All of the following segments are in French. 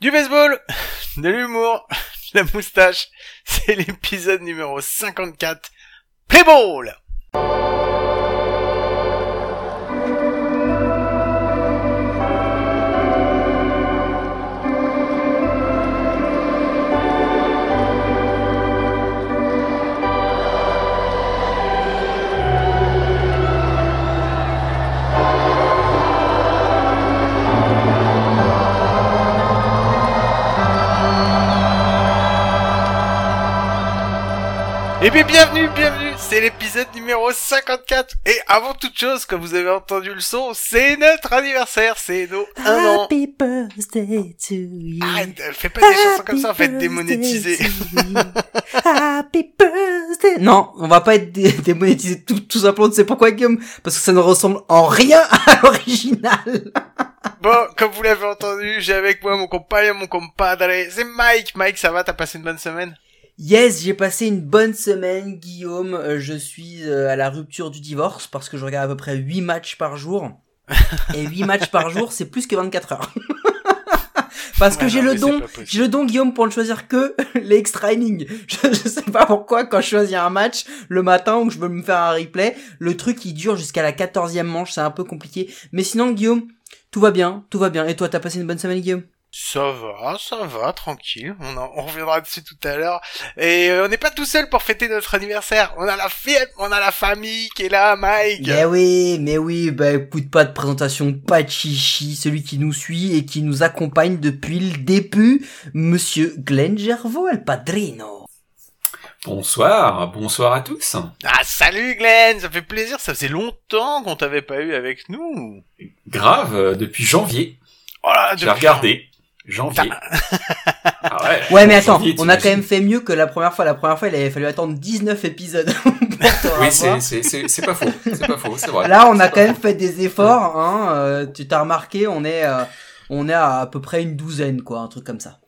Du baseball, de l'humour, de la moustache, c'est l'épisode numéro 54. Play ball Et bien bienvenue, bienvenue, c'est l'épisode numéro 54 et avant toute chose, comme vous avez entendu le son, c'est notre anniversaire, c'est nos 1 an. Happy birthday to you. Arrête, euh, fais pas des chansons comme ça, en fait, démonétiser. Happy birthday. Non, on va pas être dé- démonétisé tout, tout simplement, tu sais pourquoi Guillaume? Parce que ça ne ressemble en rien à l'original. Bon, comme vous l'avez entendu, j'ai avec moi mon compagnon, mon compadre, c'est Mike. Mike, ça va, t'as passé une bonne semaine? Yes, j'ai passé une bonne semaine, Guillaume. Euh, Je suis euh, à la rupture du divorce parce que je regarde à peu près 8 matchs par jour. Et 8 matchs par jour, c'est plus que 24 heures. parce que Ouais, j'ai le don, j'ai le don, Guillaume, pour ne choisir que les extra innings. Je, je sais pas pourquoi, quand je choisis un match le matin ou que je veux me faire un replay, le truc il dure jusqu'à la 14e manche, c'est un peu compliqué. Mais sinon, Guillaume, tout va bien, tout va bien. Et toi, t'as passé une bonne semaine, Guillaume? Ça va, ça va, tranquille. On, en- on reviendra dessus tout à l'heure. Et euh, on n'est pas tout seul pour fêter notre anniversaire. On a la fête, on a la famille qui est là, Mike. Mais oui, mais oui, bah écoute, pas de présentation, pas de chichi, celui qui nous suit et qui nous accompagne depuis le début, monsieur Glenn Gervaux, el padrino. Bonsoir, bonsoir à tous. Ah, salut Glenn, ça fait plaisir. Ça faisait longtemps qu'on t'avait pas eu avec nous. Grave, euh, depuis janvier, Oh là, j'ai depuis- regardé. Janvier. Ah ouais, Ouais, mais attends, janvier, on a quand même fait mieux que la première fois. La première fois, il avait fallu attendre 19 épisodes Oui, c'est, c'est, c'est, c'est pas faux, c'est pas faux, c'est vrai. Là, on a quand même fait des efforts, hein, euh, tu t'as remarqué, on est, euh, on est à à peu près une douzaine, quoi, un truc comme ça.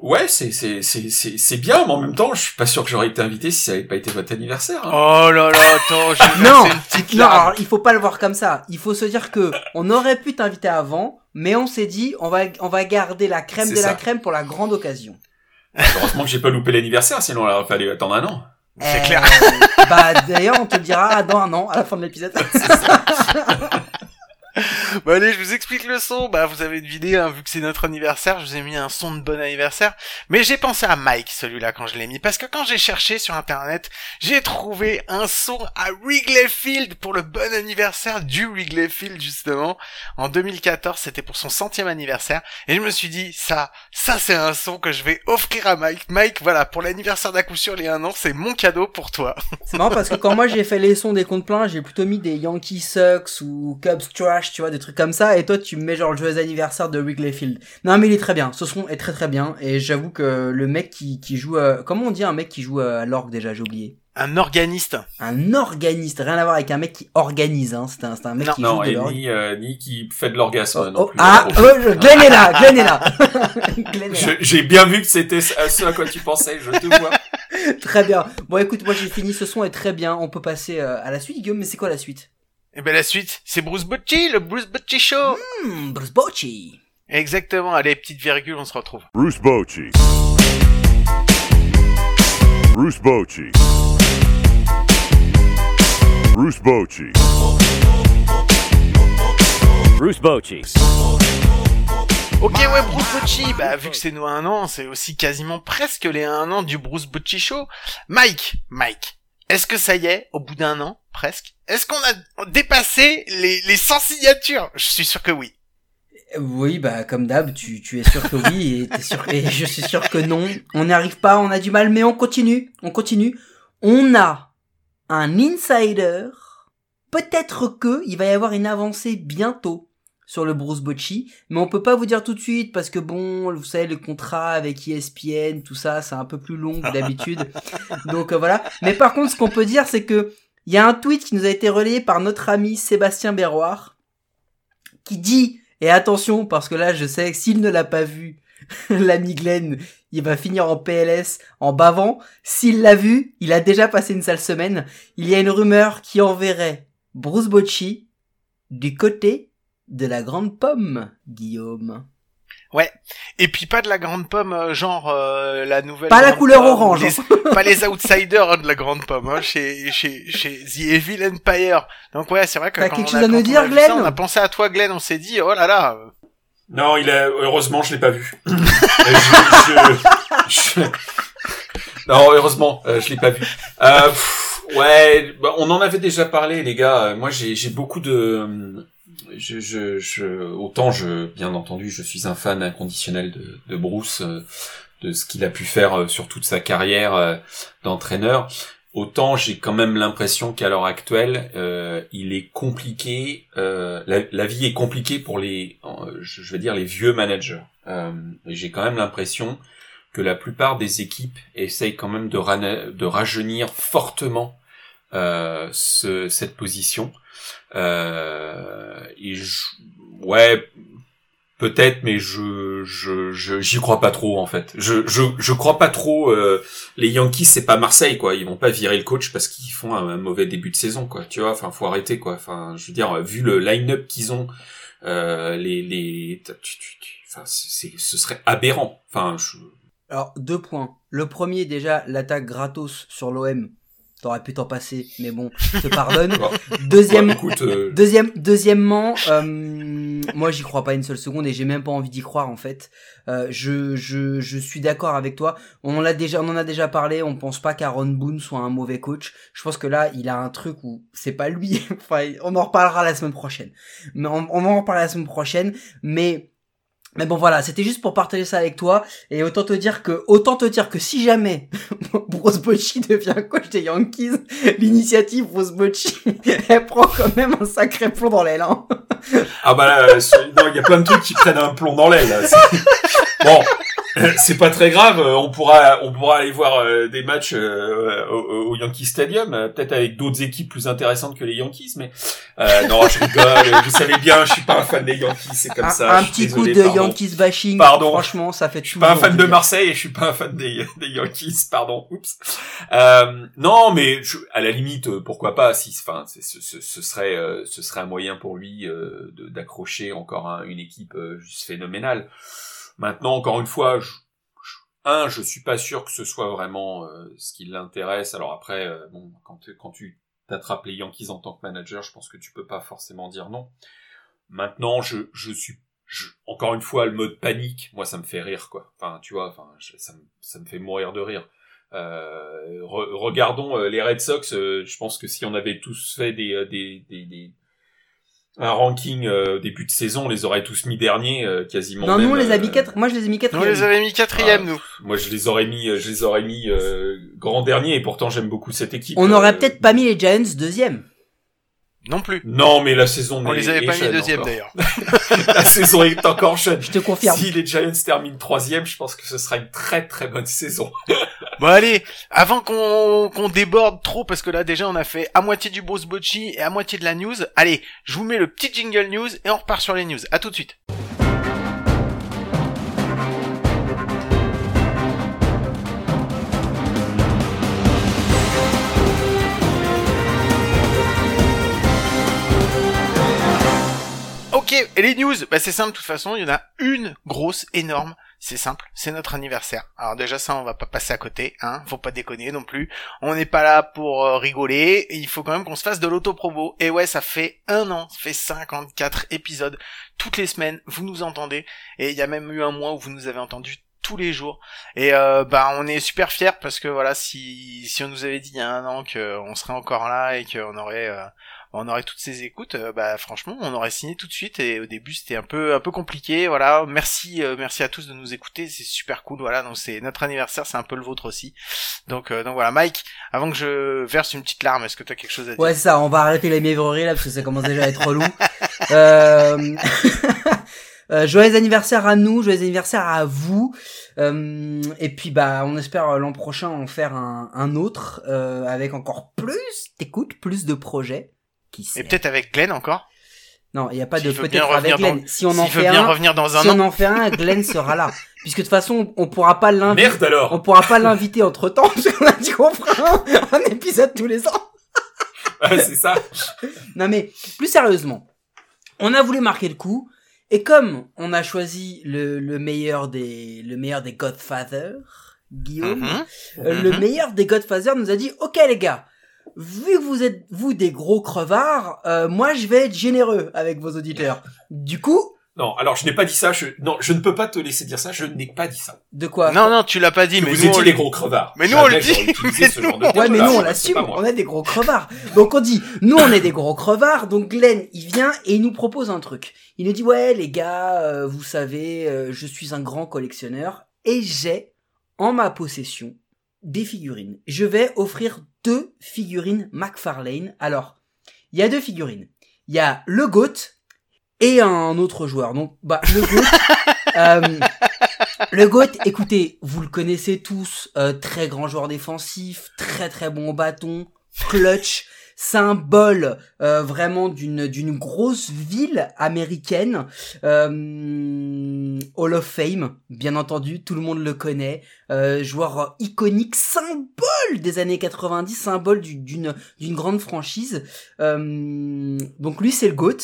Ouais, c'est, c'est, c'est, c'est, c'est bien, mais en même temps, je suis pas sûr que j'aurais été invité si ça avait pas été votre anniversaire. hein. Oh là là, attends, j'ai Non, une petite Non, alors, il faut pas le voir comme ça. Il faut se dire que on aurait pu t'inviter avant, mais on s'est dit on va on va garder la crème de la crème pour la grande occasion. Heureusement que j'ai pas loupé l'anniversaire, sinon il aurait fallu attendre un an. C'est Euh, clair. Bah d'ailleurs on te le dira dans un an à la fin de l'épisode. Bon allez, je vous explique le son. Bah vous avez deviné, hein, vu que c'est notre anniversaire, je vous ai mis un son de bon anniversaire. Mais j'ai pensé à Mike celui-là quand je l'ai mis, parce que quand j'ai cherché sur internet, j'ai trouvé un son à Wrigley Field pour le bon anniversaire du Wrigley Field justement. En 2014, c'était pour son centième anniversaire, et je me suis dit ça, ça c'est un son que je vais offrir à Mike. Mike, voilà, pour l'anniversaire d'à coup sûr les un an, c'est mon cadeau pour toi. C'est marrant parce que quand moi j'ai fait les sons des comptes pleins, j'ai plutôt mis des Yankee Sucks ou Cubs Trash, tu vois, des trucs comme ça. Et toi tu me mets genre le joyeux anniversaire de Wrigley Field. Non mais il est très bien. Ce son est très très bien. Et j'avoue que le mec qui qui joue, euh, comment on dit un mec qui joue à l'orgue déjà, j'ai oublié? Un organiste. un organiste, rien à voir avec un mec qui organise, hein. C'est un, c'est un mec Non. qui Non, joue de l'orgue. ni, euh, ni qui fait de l'orgasme Oh, non oh, plus. ah, oh, je- Glenn est là, Glenn est là. Glenn est Je- là. j'ai bien vu que c'était ce à ce à quoi tu pensais, je te vois. Très bien. Bon, écoute, moi j'ai fini, ce son est très bien. On peut passer euh, à la suite, Guillaume, mais c'est quoi la suite? Et ben la suite, c'est Bruce Bocci, le Bruce Bocci Show. hmm, Bruce Bocci. Exactement, allez, petite virgule, on se retrouve. Bruce Bocci. Bruce Bocci. Bruce Bocci. Bruce Bocci. Ok, ouais, Bruce Bocci, bah vu que c'est nous un an, c'est aussi quasiment presque les un an du Bruce Bocci Show. Mike, Mike, est-ce que ça y est, au bout d'un an, presque, est-ce qu'on a dépassé les, les 100 signatures? Je suis sûr que oui. Oui, bah comme d'hab, tu, tu es sûr que oui, et, et je suis sûr que non. On n'y arrive pas, on a du mal, mais on continue, on continue. On a un insider. Peut-être que il va y avoir une avancée bientôt sur le Bruce Bocci, mais on peut pas vous dire tout de suite parce que bon, vous savez, le contrat avec ESPN, tout ça, c'est un peu plus long que d'habitude. Donc euh, voilà. Mais par contre, ce qu'on peut dire, c'est que il y a un tweet qui nous a été relayé par notre ami Sébastien Berroir, qui dit et attention, parce que là, je sais que s'il ne l'a pas vu, l'ami Glenn, il va finir en PLS en bavant. S'il l'a vu, il a déjà passé une sale semaine. Il y a une rumeur qui enverrait Bruce Bocci du côté de la grande pomme, Guillaume. Et puis pas de la grande pomme, euh, genre euh, la nouvelle. Pas la couleur pomme, orange. les- pas les outsiders hein, de la grande pomme, hein, chez, chez, chez The Evil Empire. Donc ouais, c'est vrai que T'as quand quelque on chose a, à nous dire, Glenn ça, On a pensé à toi, Glenn. On s'est dit, oh là là. Non, il a, heureusement, je l'ai pas vu. Je, je- je- Non, heureusement, euh, je l'ai pas vu. Euh, pff, ouais, bah, on en avait déjà parlé, les gars. Moi, j'ai, j'ai beaucoup de, je, je, je, autant je, bien entendu, je suis un fan inconditionnel de, de Bruce, euh, de ce qu'il a pu faire euh, sur toute sa carrière euh, d'entraîneur. Autant j'ai quand même l'impression qu'à l'heure actuelle, il est compliqué. euh, la, vie est compliquée pour les, je, vais dire les vieux managers. J'ai quand même l'impression que la plupart des équipes essayent quand même de, rajeunir fortement ce, cette position. Euh, et je, ouais, peut-être, mais je, je, j'y crois pas trop en fait. Je, je, je crois pas trop. euh, les Yankees, c'est pas Marseille quoi. Ils vont pas virer le coach parce qu'ils font un, mauvais début de saison quoi. Tu vois, enfin, faut arrêter quoi. Enfin, je veux dire, vu le line-up qu'ils ont, euh, les, les, enfin, c'est, ce serait aberrant. Enfin, je, Alors, deux points. Le premier, déjà, l'attaque gratos sur l'OM. T'aurais pu t'en passer, mais bon, je te pardonne. Deuxième, écoute, euh, Deuxième, deuxièmement, euh, moi j'y crois pas une seule seconde et j'ai même pas envie d'y croire en fait. Euh, je, je, je suis d'accord avec toi. On l'a déjà, on en a déjà parlé. On pense pas qu'Aaron Boone soit un mauvais coach. Je pense que là, il a un truc où c'est pas lui. enfin, on en reparlera la semaine prochaine. Mais on, on en reparlera la semaine prochaine. Mais mais bon voilà, c'était juste pour partager ça avec toi et autant te dire que autant te dire que si jamais Bruce Bochy devient coach des Yankees, l'initiative Bruce Bochy, elle prend quand même un sacré plomb dans l'aile. Hein. Ah bah là, euh, il y a plein de trucs qui prennent un plomb dans l'aile. Bon, c'est pas très grave. euh, On pourra, on pourra aller voir euh, des matchs euh, au, au Yankee Stadium, euh, peut-être avec d'autres équipes plus intéressantes que les Yankees. Mais euh, non, je rigole. Vous savez bien, je suis pas un fan des Yankees. C'est comme Un, ça. un petit coup désolé, de pardon. Yankees bashing, Pardon. franchement, ça fait Je suis pas un fan de. Marseille et je suis pas un fan des, des Yankees, pardon. Oups. Euh, non, mais je- à la limite, euh, pourquoi pas Si, enfin, ce, ce, ce serait, euh, ce serait un moyen pour lui euh, de- d'accrocher encore un- une équipe euh, juste phénoménale. Maintenant, encore une fois, je, je- un, je suis pas sûr que ce soit vraiment euh, ce qui l'intéresse. Alors après, euh, bon, quand, tu- t'attrapes les Yankees en tant que manager, je pense que tu peux pas forcément dire non. Maintenant, je, je suis encore une fois, le mode panique, moi, ça me fait rire, quoi. Enfin, tu vois, enfin, ça, me, ça me fait mourir de rire. Euh, re- regardons les Red Sox. je pense que si on avait tous fait des, des, des- un ranking euh, début de saison, on les aurait tous mis derniers, euh, quasiment. Non, nous on même, les a mis euh, quatre. Moi je les ai mis Nous, quatrième. on les avait mis quatrième, Ah, nous. Moi, je les aurais mis, euh, je les aurais mis euh, grand dernier, et pourtant j'aime beaucoup cette équipe. On Euh, aurait peut-être pas mis les Giants deuxième. Non plus. Non, mais la saison. On est- les avait pas mis deuxième encore. d'ailleurs. la saison est encore jeune. Je te confirme. Si les Giants terminent troisième, je pense que ce sera une très très bonne saison. Bon allez, avant qu'on déborde trop, parce que là déjà on a fait à moitié du Bruce Bocci et à moitié de la news, allez, je vous mets le petit jingle news et on repart sur les news. À tout de suite. Ok, et les news, bah c'est simple de toute façon, il y en a une grosse, énorme, c'est simple, c'est notre anniversaire. Alors déjà ça on va pas passer à côté, hein, faut pas déconner non plus. On n'est pas là pour euh, rigoler, il faut quand même qu'on se fasse de l'auto-promo. Et ouais, ça fait un an, ça fait 54 épisodes, toutes les semaines, vous nous entendez, et il y a même eu un mois où vous nous avez entendu tous les jours. Et euh, bah on est super fiers parce que voilà, si on nous avait dit il y a un an qu'on serait encore là et qu'on aurait euh, on aurait toutes ces écoutes, euh, bah franchement, on aurait signé tout de suite et au début c'était un peu un peu compliqué, voilà. Merci euh, merci à tous de nous écouter, c'est super cool, voilà. Donc c'est notre anniversaire, c'est un peu le vôtre aussi. Donc euh, donc voilà, Mike, avant que je verse une petite larme, est-ce que tu as quelque chose à dire? Ouais, c'est ça, on va arrêter les mièvreries là parce que ça commence déjà à être relou. euh... euh, joyeux anniversaire à nous, joyeux anniversaire à vous. Euh, et puis bah on espère l'an prochain en faire un, un autre euh, avec encore plus d'écoute, plus de projets. Qui sait Et peut-être avec Glenn encore? Non, il n'y a pas de peut-être avec Glenn. Si on en fait bien un, revenir dans un si an. on en fait un, Glenn sera là. Puisque de toute façon, on pourra pas l'inviter. Merde alors. On pourra pas l'inviter entre temps, parce qu'on a dit qu'on fera un, un épisode tous les ans. Ouais, c'est ça. Non mais, plus sérieusement, on a voulu marquer le coup, Et comme on a choisi le, le meilleur des le meilleur des Godfather, Guillaume, Mhm. euh, le Mhm. meilleur des Godfather nous a dit OK les gars, vu que vous êtes vous des gros crevards, euh, moi je vais être généreux avec vos auditeurs. Du coup, Non, alors je n'ai pas dit ça. Je, non, je ne peux pas te laisser dire ça. Je n'ai pas dit ça. de quoi Non, non, tu l'as pas dit, Que mais vous nous, on étiez le- des gros crevards. Mais nous, on le dit, mais ce nous, genre de Ouais, mais nous on l'assume, on est des gros crevards. Donc on dit, nous on est des gros crevards. Donc Glenn, il vient et il nous propose un truc. Il nous dit ouais les gars, euh, vous savez, euh, je suis un grand collectionneur et j'ai en ma possession des figurines. Je vais offrir deux figurines McFarlane. Alors, il y a deux figurines. Il y a le GOAT et un autre joueur. Donc bah le GOAT. euh, le GOAT, écoutez, vous le connaissez tous, euh, très grand joueur défensif, très très bon au bâton, clutch, symbole euh, vraiment d'une d'une grosse ville américaine, euh, Hall of Fame, bien entendu, tout le monde le connaît, euh, joueur iconique, symbole des années 90, symbole du- d'une d'une grande franchise. Donc lui c'est le GOAT.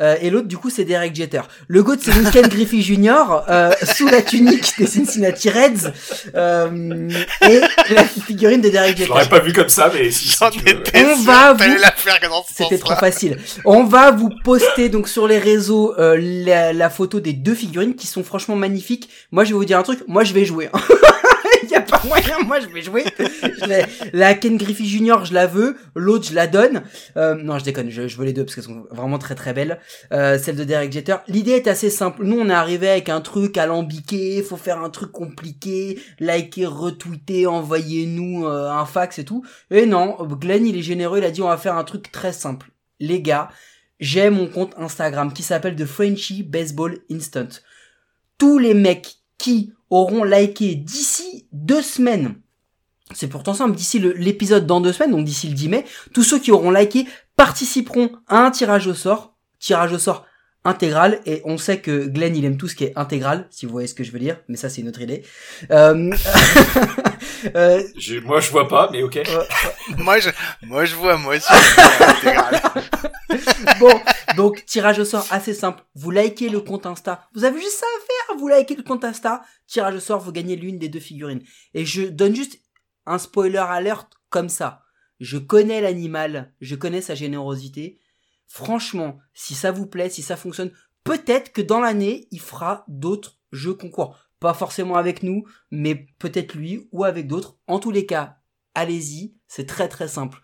Euh, et l'autre, du coup, c'est Derek Jeter. Le GOAT, c'est Ken Griffey Jr., euh, sous la tunique des Cincinnati Reds, euh, et la figurine de Derek Je Jeter. l'aurais pas vu comme ça, mais si, si tu veux. On sûr va vous- la faire dans ce C'était trop facile. On va vous poster donc sur les réseaux euh, la, la photo des deux figurines qui sont franchement magnifiques. Moi, je vais vous dire un truc. Moi, je vais jouer. Il Moi, je vais jouer. La Ken Griffey Jr. Je la veux. L'autre, je la donne. Euh, non, je déconne. Je, je veux les deux parce qu'elles sont vraiment très très belles. Euh, celle de Derek Jeter. L'idée est assez simple. Nous, on est arrivé avec un truc alambiqué. Faut faire un truc compliqué. Liker, retweeter, envoyez-nous euh, un fax et tout. Et non, Glenn, il est généreux, il a dit on va faire un truc très simple. Les gars, j'ai mon compte Instagram qui s'appelle The Frenchy Baseball Instant. Tous les mecs qui auront liké d'ici deux semaines, c'est pourtant simple, d'ici l'épisode dans deux semaines, donc d'ici le 10 mai, tous ceux qui auront liké participeront à un tirage au sort, tirage au sort intégral, et on sait que Glenn il aime tout ce qui est intégral, si vous voyez ce que je veux dire, mais ça c'est une autre idée. Euh, euh, Je- moi, je vois pas, mais ok. Moi, je, moi, je vois, moi aussi. bon, donc tirage au sort assez simple. Vous likez le compte Insta. Vous avez juste ça à faire. Vous likez le compte Insta. Tirage au sort, vous gagnez l'une des deux figurines. Et je donne juste un spoiler alert comme ça. Je connais l'animal. Je connais sa générosité. Franchement, si ça vous plaît, si ça fonctionne, peut-être que dans l'année, il fera d'autres jeux concours. Pas forcément avec nous, mais peut-être lui ou avec d'autres. En tous les cas, allez-y. C'est très très simple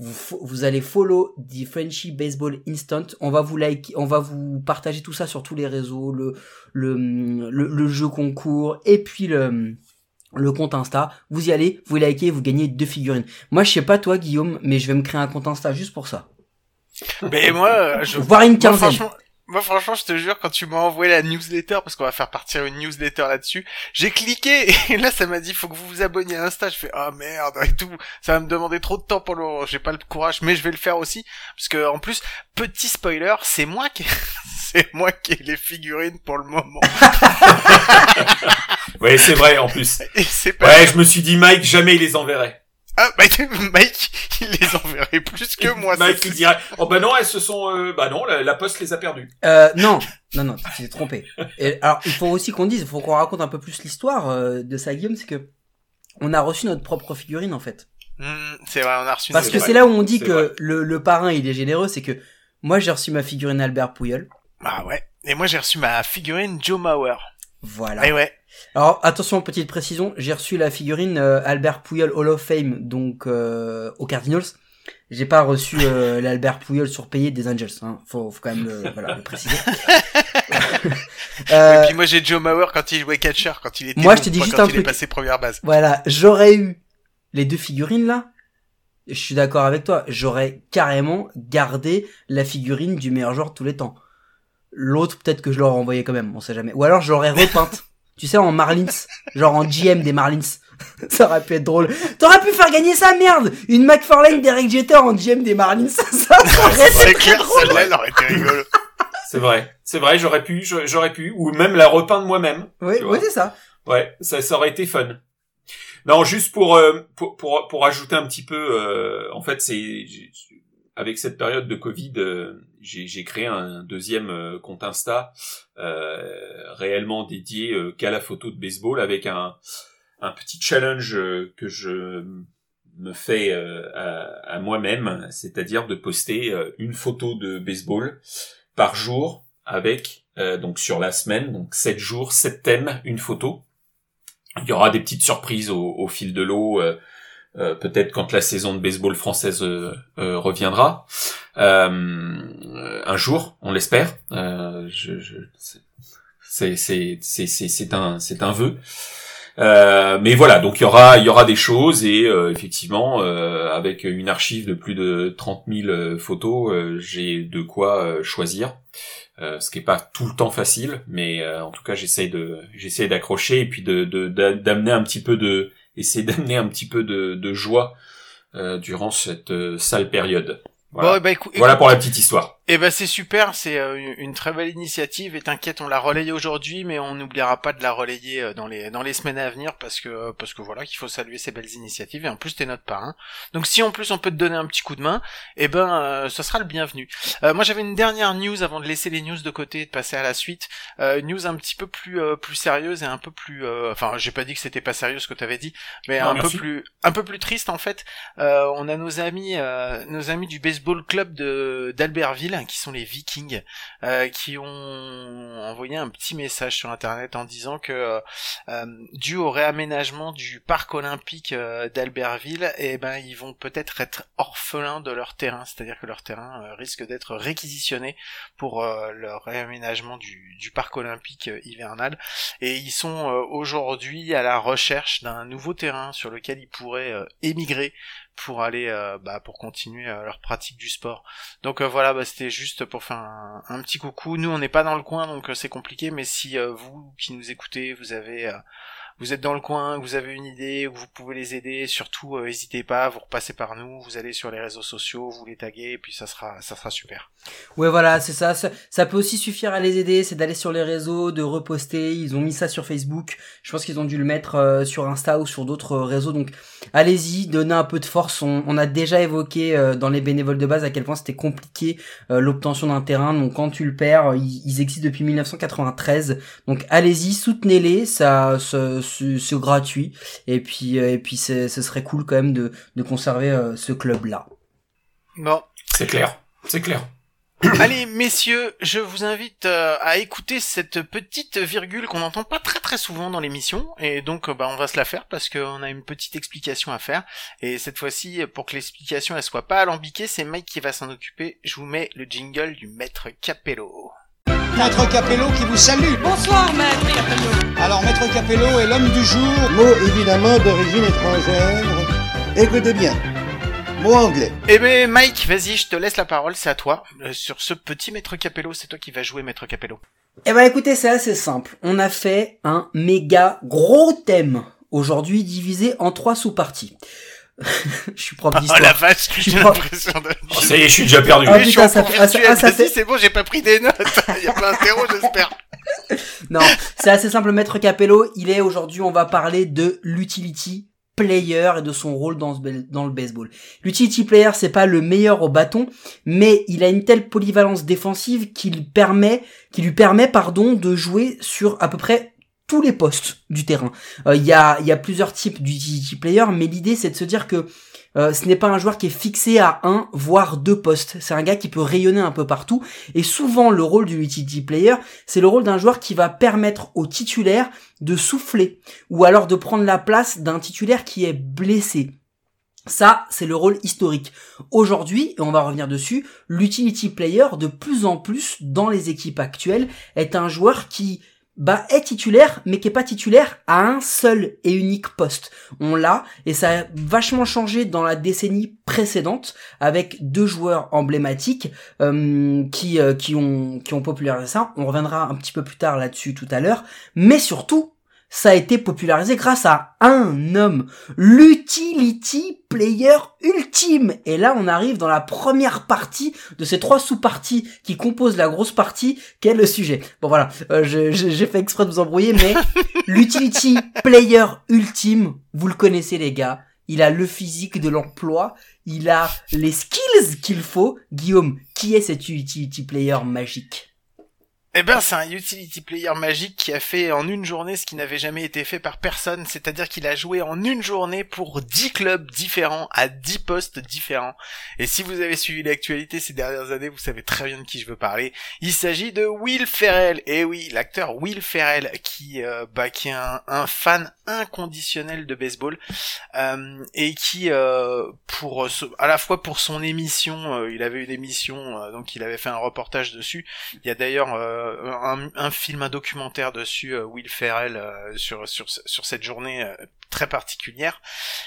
vous, allez follow The Frenchy Baseball Instant. On va vous like, on va vous partager tout ça sur tous les réseaux, le, le, le, le jeu concours et puis le, le compte Insta. Vous y allez, vous likez, vous gagnez deux figurines. Moi, je sais pas toi, Guillaume, mais je vais me créer un compte Insta juste pour ça. Mais moi, euh, je, Voire une moi, quinzaine. franchement, moi, franchement, je te jure, quand tu m'as envoyé la newsletter, parce qu'on va faire partir une newsletter là-dessus, j'ai cliqué, et là, ça m'a dit, faut que vous vous abonniez à Insta. Je fais, ah merde, et tout. Ça va me demander trop de temps pour le, j'ai pas le courage, mais je vais le faire aussi. Parce que, en plus, petit spoiler, c'est moi qui, c'est moi qui ai les figurines pour le moment. Ouais, c'est vrai, en plus. Et c'est pas, Ouais, je me suis dit, Mike, jamais il les enverrait. Ah, bah, Mike, il les enverrait plus que moi, Mike, il dirait, oh bah non, elles se sont, euh, bah non, la, la poste les a perdues. Euh, non, non, non, tu t'es trompé. Et, alors, il faut aussi qu'on dise, il faut qu'on raconte un peu plus l'histoire euh, de ça, Guillaume, c'est que on a reçu notre propre figurine en fait. Hmm, c'est vrai, on a reçu Parce que c'est là où on dit que le, le parrain il est généreux, c'est que moi j'ai reçu ma figurine Albert Pouyol. Ah ouais. Et moi, j'ai reçu ma figurine Joe Mauer. Voilà. Et ouais. Alors attention, petite précision, j'ai reçu la figurine euh, Albert Pouyol Hall of Fame donc euh, aux Cardinals. J'ai pas reçu euh, l'Albert Pouyol surpayé des Angels. Hein. Faut, faut quand même le, voilà, le préciser. Et Euh, puis moi j'ai Joe Mauer quand il jouait catcher, quand il était Moi, bon, je te dis pas juste quand un il truc. est passé première base. Voilà, j'aurais eu les deux figurines là. Je suis d'accord avec toi. J'aurais carrément gardé la figurine du meilleur joueur de tous les temps. L'autre, peut-être que je l'aurais envoyé quand même, on sait jamais. Ou alors je l'aurais repeinte. Tu sais, en Marlins. Genre en GM des Marlins. ça aurait pu être drôle. T'aurais pu faire gagner ça, merde! Une McFarlane Derek Jeter en GM des Marlins. ça, ça aurait été C'est très clair, drôle. celle-là elle aurait été rigolo. C'est vrai. C'est vrai, j'aurais pu, j'aurais pu, ou même la repeindre moi-même. Oui, oui, c'est ça. Ouais, ça, ça aurait été fun. Non, juste pour euh, pour, pour pour ajouter un petit peu, euh, en fait, c'est avec cette période de Covid, euh, j'ai créé un deuxième euh, compte Insta euh, réellement dédié euh, qu'à la photo de baseball avec un un petit challenge euh, que je me fais euh, à, à moi-même, c'est-à-dire de poster une photo de baseball par jour avec donc sur la semaine, donc 7 jours, 7 thèmes, une photo. Il y aura des petites surprises au, au fil de l'eau, euh, peut-être quand la saison de baseball française euh, euh, reviendra. Euh, un jour, on l'espère. Euh, je, c'est un c'est un vœu. Euh, mais voilà, donc il y aura il y aura des choses et effectivement avec une archive de plus de 30 000 photos, j'ai de quoi choisir. Ce qui est pas tout le temps facile, mais en tout cas j'essaye de j'essaye d'accrocher et puis de de- d'a- d'amener un petit peu de essayer d'amener un petit peu de, de joie euh, durant cette euh, sale période. Voilà, Bon, bah, écou- Voilà pour la petite histoire. Eh ben c'est super, c'est euh, une- très belle initiative et t'inquiète, on l'a relayée aujourd'hui, mais on n'oubliera pas de la relayer euh, dans les dans les semaines à venir parce que euh, parce que voilà qu'il faut saluer ces belles initiatives et en plus t'es notre parrain. Donc si en plus on peut te donner un petit coup de main, eh ben euh, ce sera le bienvenu. Euh, moi j'avais une dernière news avant de laisser les news de côté et de passer à la suite. Euh, une news un petit peu plus euh, plus sérieuse et un peu plus, euh, enfin j'ai pas dit que c'était pas sérieux ce que t'avais dit, mais Non, un merci. peu plus un peu plus triste en fait. Euh, on a nos amis, euh, nos amis du baseball club de d'Albertville, qui sont les Vikings, euh, qui ont envoyé un petit message sur internet en disant que euh, euh, dû au réaménagement du parc olympique euh, d'Albertville, eh ben ils vont peut-être être orphelins de leur terrain, c'est-à-dire que leur terrain risque d'être réquisitionné pour le réaménagement du, parc olympique hivernal. Et ils sont aujourd'hui à la recherche d'un nouveau terrain sur lequel ils pourraient émigrer pour aller euh, bah, pour continuer euh, leur pratique du sport. Donc euh, voilà, bah, c'était juste pour faire un, un petit coucou. Nous on n'est pas dans le coin donc c'est compliqué, mais si vous qui nous écoutez, vous avez vous êtes dans le coin, vous avez une idée, vous pouvez les aider, surtout euh, n'hésitez pas, vous repassez par nous, vous allez sur les réseaux sociaux, vous les taguez et puis ça sera ça sera super. Ouais, voilà, c'est ça, ça. ça peut aussi suffire à les aider, c'est d'aller sur les réseaux, de reposter. Ils ont mis ça sur Facebook. Je pense qu'ils ont dû le mettre euh, sur Insta ou sur d'autres euh, réseaux. Donc, allez-y, donnez un peu de force. On, on a déjà évoqué euh, dans les bénévoles de base à quel point c'était compliqué euh, l'obtention d'un terrain. Donc, quand tu le perds, ils, ils existent depuis 1993. Donc, allez-y, soutenez-les. Ça, c'est c'est- gratuit. Et puis, euh, et puis, c'est- ce serait cool quand même de, de conserver euh, ce club-là. Bon, C'est clair, c'est clair. Allez, messieurs, je vous invite euh, à écouter cette petite virgule qu'on n'entend pas très très souvent dans l'émission, et donc euh, bah, on va se la faire parce qu'on a une petite explication à faire. Et cette fois-ci, pour que l'explication elle soit pas alambiquée, c'est Mike qui va s'en occuper. Je vous mets le jingle du maître Capello. Maître Capello qui vous salue. Bonsoir, maître Capello. Alors, Maître Capello est l'homme du jour. Mot évidemment d'origine étrangère. Écoutez bien. Mot anglais. Eh ben Mike, vas-y, je te laisse la parole, c'est à toi. Euh, sur ce petit maître Capello, c'est toi qui vas jouer maître Capello. Eh ben écoutez, c'est assez simple. On a fait un méga gros thème aujourd'hui divisé en trois sous-parties. je suis prof Oh d'histoire. la vache, suis j'ai pas- l'impression de... Oh, ça y est, je suis déjà perdu. Ah, Oui, je suis putain, ça fait- ah, ça- ah, ça fait- c'est bon, j'ai pas pris des notes. Il y a pas un zéro, j'espère. Non, c'est assez simple. Maître Capello, il est aujourd'hui, on va parler de l'utility player et de son rôle dans, ce ba- dans le baseball. L'utility player, c'est pas le meilleur au bâton, mais il a une telle polyvalence défensive qu'il permet, qui lui permet, pardon, de jouer sur à peu près tous les postes du terrain. Euh, Il y, a, plusieurs types d'utility player, mais l'idée c'est de se dire que euh, ce n'est pas un joueur qui est fixé à un, voire deux postes. C'est un gars qui peut rayonner un peu partout. Et souvent, le rôle du utility player, c'est le rôle d'un joueur qui va permettre au titulaire de souffler, ou alors de prendre la place d'un titulaire qui est blessé. Ça, c'est le rôle historique. Aujourd'hui, et on va revenir dessus, l'utility player, de plus en plus, dans les équipes actuelles, est un joueur qui bah, est titulaire, mais qui est pas titulaire à un seul et unique poste. On l'a, et ça a vachement changé dans la décennie précédente, avec deux joueurs emblématiques euh, qui, euh, qui, ont, qui ont popularisé ça. On reviendra un petit peu plus tard là-dessus tout à l'heure. Mais surtout, ça a été popularisé grâce à un homme, l'utility player ultime. Et là, on arrive dans la première partie de ces trois sous-parties qui composent la grosse partie, qu'est le sujet. Bon voilà, euh, j'ai fait exprès de vous embrouiller, mais l'utility player ultime, vous le connaissez les gars. Il a le physique de l'emploi, il a les skills qu'il faut. Guillaume, Qui est cet utility player magique? Eh ben, c'est un utility player magique qui a fait en une journée ce qui n'avait jamais été fait par personne, c'est-à-dire qu'il a joué en une journée pour 10 clubs différents, à 10 postes différents. Et si vous avez suivi l'actualité ces dernières années, vous savez très bien de qui je veux parler. Il s'agit de Will Ferrell. Et oui, l'acteur Will Ferrell, qui, euh, bah, qui est un, fan inconditionnel de baseball, euh, et qui, euh, pour, à la fois pour son émission, il avait une émission, donc il avait fait un reportage dessus, il y a d'ailleurs un, un film, un documentaire dessus, euh, Will Ferrell, euh, sur, sur, sur cette journée euh, très particulière.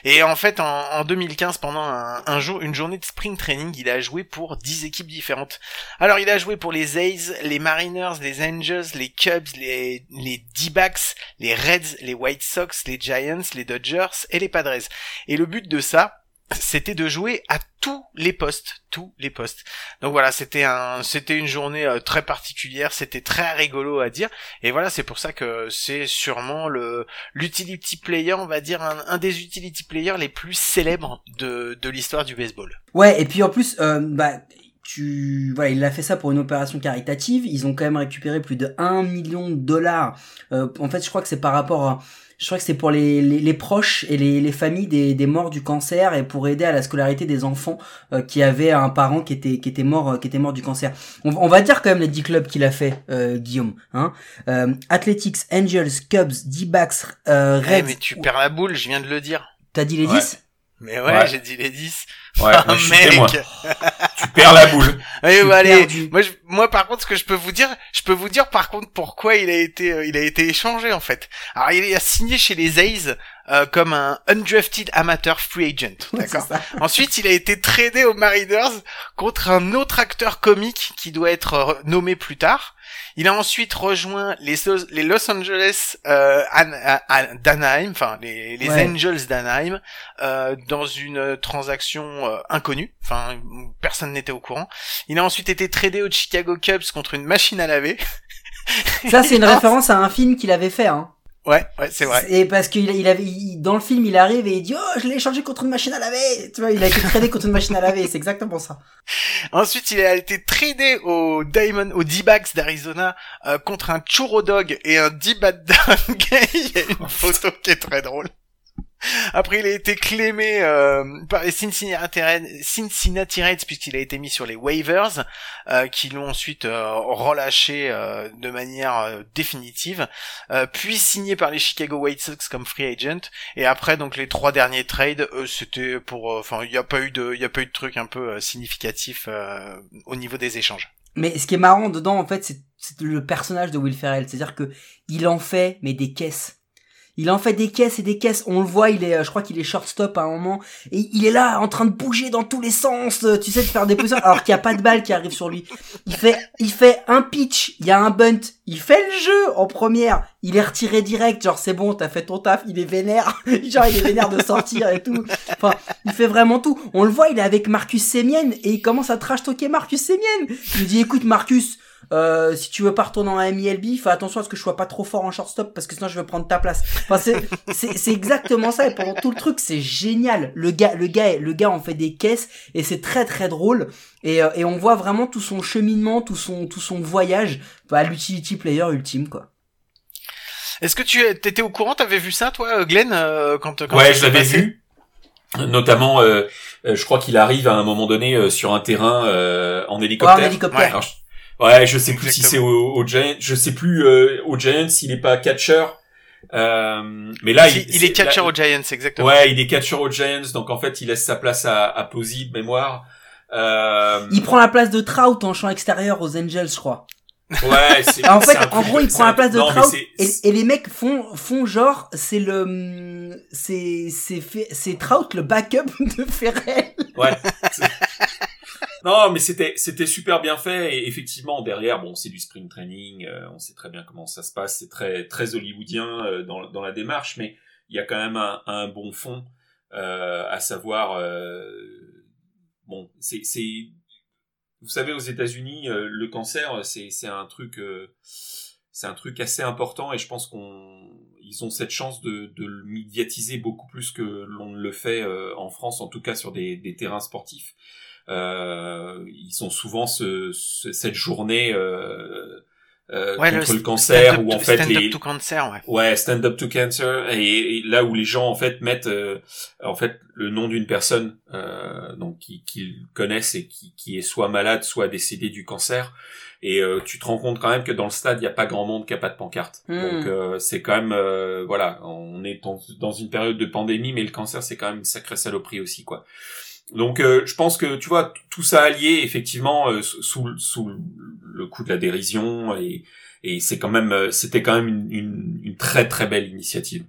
Et en fait, en, en 2015, pendant un, un jour, une journée de spring training, il a joué pour 10 équipes différentes. Alors, il a joué pour les A's, les Mariners, les Angels, les Cubs, les, les D-backs, les Reds, les White Sox, les Giants, les Dodgers et les Padres. Et le but de ça, c'était de jouer à tous les postes, tous les postes. Donc voilà, c'était un, c'était une journée euh, très particulière, c'était très rigolo à dire, et voilà, c'est pour ça que c'est sûrement le l'utility player, on va dire un, des utility players les plus célèbres de de l'histoire du baseball. Ouais, et puis en plus, euh, bah, tu, voilà, il a fait ça pour une opération caritative. Ils ont quand même récupéré plus de 1 million de dollars. Euh, en fait, je crois que c'est par rapport à, je crois que c'est pour les, les, les proches et les, les familles des, des morts du cancer et pour aider à la scolarité des enfants euh, qui avaient un parent qui était qui était mort euh, qui était mort du cancer. On, on va dire quand même les 10 clubs qu'il a fait, euh, Guillaume. Hein euh, Athletics, Angels, Cubs, D-backs, euh, Eh, Reds. mais tu perds la boule, je viens de le dire. T'as dit les Ouais. 10 Mais ouais, Ouais. j'ai dit les 10. Ouais, Ah, mais je suis mec. témoin. Tu perds la boule. Suis bah, allez. perdu. Moi, je- moi, par contre, ce que je peux vous dire, je peux vous dire, par contre, pourquoi il a été, euh, il a été échangé, en fait. Alors, il a signé chez les A's, euh, comme un undrafted amateur free agent. D'accord? Ensuite, il a été tradé aux Mariners contre un autre acteur comique qui doit être euh, nommé plus tard. Il a ensuite rejoint les, Los- les Los Angeles euh, An- An- An- d'Anaheim, enfin les, les Ouais. Angels d'Anaheim, euh, dans une transaction euh, inconnue, enfin personne n'était au courant. Il a ensuite été tradé aux Chicago Cubs contre une machine à laver. Ça, c'est une référence à un film qu'il avait fait, hein. Ouais, ouais, c'est vrai. Et parce qu'il il avait, il- dans le film, il arrive et il dit, oh, je l'ai échangé contre une machine à laver. Tu vois, il a été tradé contre une machine à laver. C'est exactement ça. Ensuite, il a été tradé au Diamond, au D-backs d'Arizona euh, contre un churro dog et un D-bat dog. il y a une photo qui est très drôle. Après, il a été clémé euh, par les Cincinnati Reds, puisqu'il a été mis sur les waivers, euh, qui l'ont ensuite euh, relâché euh, de manière euh, définitive, euh, puis signé par les Chicago White Sox comme free agent. Et après, donc les trois derniers trades, c'était pour, enfin, il n'y a pas eu de, il a pas eu de truc un peu significatif au niveau des échanges. Mais ce qui est marrant dedans, en fait, c'est le personnage de Will Ferrell. C'est-à-dire que il en fait, mais des caisses. Il en fait des caisses et des caisses. On le voit, il est, euh, je crois qu'il est shortstop à un moment. Et il est là, en train de bouger dans tous les sens, euh, tu sais, de faire des positions, alors qu'il n'y a pas de balle qui arrive sur lui. Il fait, un pitch, il y a un bunt, il fait le jeu en première, il est retiré direct, genre c'est bon, t'as fait ton taf, il est vénère, genre il est vénère de sortir et tout. Enfin, il fait vraiment tout. On le voit, il est avec Marcus Semien et il commence à trash talker Marcus Semien. Il lui dit, écoute Marcus, euh, si tu veux pas retourner en MILB, fais attention à ce que je sois pas trop fort en shortstop parce que sinon je vais prendre ta place. Enfin, c'est, c'est, c'est exactement ça et pendant tout le truc, c'est génial. Le gars, le gars, le gars en fait des caisses et c'est très très drôle et, euh, et on voit vraiment tout son cheminement, tout son, tout son voyage à l'utility player ultime quoi. Est-ce que tu étais au courant, t'avais vu ça, toi, euh, Glenn, euh, quand, quand Ouais, ça je l'avais vu. Notamment, euh, je crois qu'il arrive à un moment donné euh, sur un terrain euh, en Ouais, hélicoptère. en hélicoptère. Ouais. Alors, je- ouais, je sais plus si c'est au, au Giants, je sais plus euh, au Giants s'il est pas catcher. Euh, mais là, Si, il, est catcher aux Giants, exactement. Ouais, il est catcher aux Giants, donc en fait, il laisse sa place à, à Posey de mémoire. Euh, Il prend la place de Trout en champ extérieur aux Angels, je crois. Ouais, c'est. En fait, en gros, il prend la place de non, Trout et, et les mecs font font genre c'est le c'est c'est fait- c'est Trout le backup de Ferrell. Ouais. Non, mais c'était c'était super bien fait. Et effectivement derrière bon c'est du spring training, euh, on sait très bien comment ça se passe, c'est très très hollywoodien euh, dans dans la démarche, mais il y a quand même un, un bon fond, euh, à savoir euh, bon c'est c'est vous savez aux États-Unis euh, le cancer c'est c'est un truc euh, c'est un truc assez important. Et je pense qu'on ils ont cette chance de, de le médiatiser beaucoup plus que l'on ne le fait en France, en tout cas sur des, des terrains sportifs. Euh, ils ont souvent ce, ce- cette journée euh, euh, Ouais, contre le, cancer où en to- fait stand-up les to cancer, ouais. ouais stand up to cancer et, et là où les gens en fait mettent euh, en fait le nom d'une personne euh, donc qui qu'ils connaissent et qui, qui est soit malade soit décédé du cancer et euh, tu te rends compte quand même que dans le stade il y a pas grand monde qui a pas de pancarte Hmm. donc euh, c'est quand même euh, voilà on est dans, dans une période de pandémie mais le cancer c'est quand même une sacrée saloperie aussi quoi donc euh, je pense que tu vois tout ça allié effectivement euh, sous sous- sous le coup de la dérision et et c'est quand même euh, c'était quand même une, une, une très très belle initiative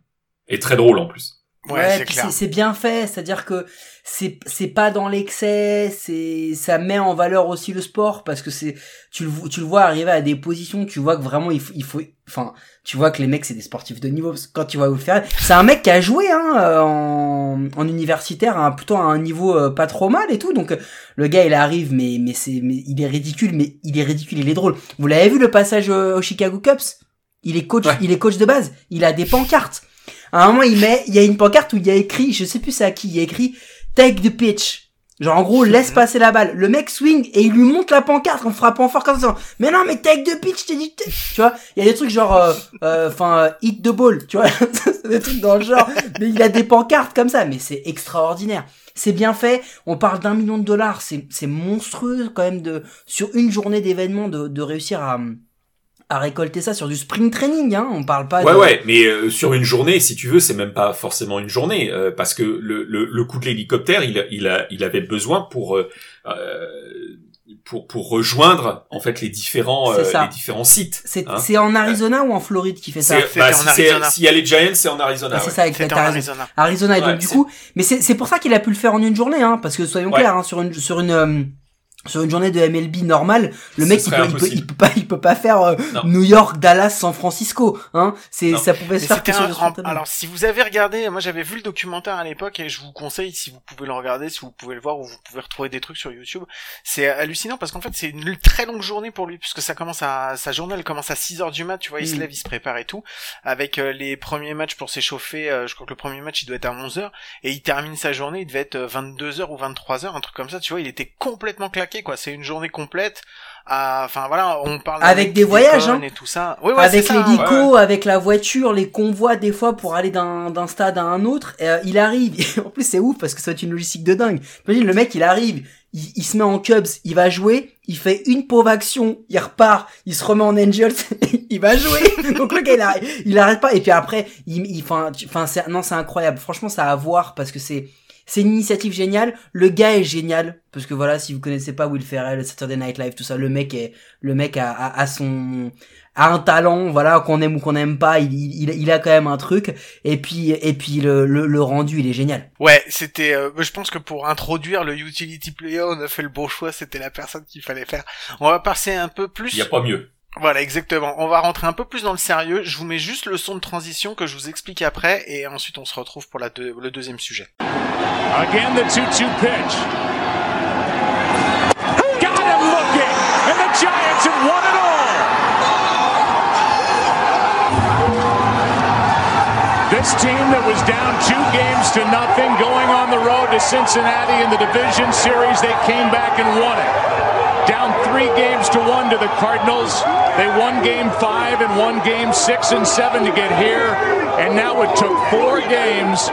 et très drôle en plus. Ouais, c'est bien fait, c'est-à-dire que c'est c'est pas dans l'excès, c'est ça met en valeur aussi le sport parce que c'est tu le tu le vois arriver à des positions, tu vois que vraiment il faut, il faut enfin tu vois que les mecs c'est des sportifs de niveau parce que quand tu vois faire, c'est un mec qui a joué hein euh, en, en universitaire hein, plutôt à un niveau euh, pas trop mal et tout donc euh, le gars il arrive mais mais c'est mais il est ridicule mais il est ridicule, il est drôle. Vous l'avez vu le passage au Chicago Cubs? Il est coach, Ouais. il est coach de base, il a des pancartes. À un moment, il met, il y a une pancarte où il y a écrit, je sais plus c'est à qui, il y a écrit take the pitch. Genre en gros, laisse passer la balle. Le mec swing et il lui monte la pancarte en frappant fort comme ça. Mais non, mais take the pitch, t'es dit, tu vois. Il y a des trucs genre, euh, euh, enfin, euh, hit the ball, tu vois. Des trucs dans le genre. Mais il a des pancartes comme ça, mais c'est extraordinaire. C'est bien fait. On parle d'un million de dollars. C'est, c'est monstrueux quand même de, sur une journée d'événement de, de réussir à, à récolter ça sur du spring training, hein. On parle pas Ouais de... ouais, mais euh, sur une journée, si tu veux, c'est même pas forcément une journée euh, parce que le, le, le coup de l'hélicoptère, il a, il a il avait besoin pour euh, euh, pour pour rejoindre en fait les différents euh, les différents sites. C'est, hein. c'est en Arizona ou en Floride qui fait ça? C'est- bah, en si. S'il y a les Giants, c'est en Arizona. Ah, c'est ouais. ça, exact, C'était en t'as raison. Arizona. Arizona et donc du coup, mais c'est c'est pour ça qu'il a pu le faire en une journée, hein, parce que soyons Ouais. clairs, hein, sur une sur une euh, sur une journée de MLB normale, le mec il peut, il peut impossible. il peut pas il peut pas faire euh. New York, Dallas, San Francisco, hein. C'est ça pouvait se faire que sur grand... Alors, si vous avez regardé, moi j'avais vu le documentaire à l'époque et je vous conseille, si vous pouvez le regarder, si vous pouvez le voir ou vous pouvez retrouver des trucs sur YouTube. C'est hallucinant parce qu'en fait c'est une très longue journée pour lui puisque ça commence à, sa journée elle commence à 6 heures du mat, tu vois, il se Mm. lève, il se prépare et tout. Avec euh, les premiers matchs pour s'échauffer, euh, je crois que le premier match il doit être à 11 heures et il termine sa journée, il devait être 22 heures ou 23 heures, un truc comme ça, tu vois, il était complètement claqué quoi. C'est une journée complète. Enfin voilà, on parle Avec des voyages, hein. et tout ça. Ouais, ouais, avec ça, hein. l'hélico, avec la voiture, les convois des fois pour aller d'un stade à un autre, et, euh, il arrive. en plus c'est ouf parce que c'est une logistique de dingue. Imagine le mec il arrive, il, il se met en Cubs, il va jouer, il fait une pauvre action, il repart, il se remet en Angels, il va jouer. Donc le gars il arrête, il arrête pas et puis après il il enfin tu- enfin c'est non c'est incroyable. Franchement ça à voir parce que c'est c'est une initiative géniale. Le gars est génial parce que voilà, si vous connaissez pas Will Ferrell, Saturday Night Live, tout ça, le mec est, le mec a, a, a son, a un talent, voilà, qu'on aime ou qu'on n'aime pas, il, il, il a quand même un truc. Et puis, et puis le, le, le rendu, il est génial. Ouais, c'était. euh, je pense que pour introduire le utility player, on a fait le bon choix. C'était la personne qu'il fallait faire. On va passer un peu plus. Il y a pas mieux. Voilà, exactement. On va rentrer un peu plus dans le sérieux. Je vous mets juste le son de transition que je vous explique après, et ensuite on se retrouve pour le deuxième sujet. Again, the 2-2 pitch. Got him looking, and the Giants have won it all. This team that was down two games to nothing, going on the road to Cincinnati in the division series, they came back and won it. Down three games to one to the Cardinals. They won game five and won game six and seven to get here. And now it took four games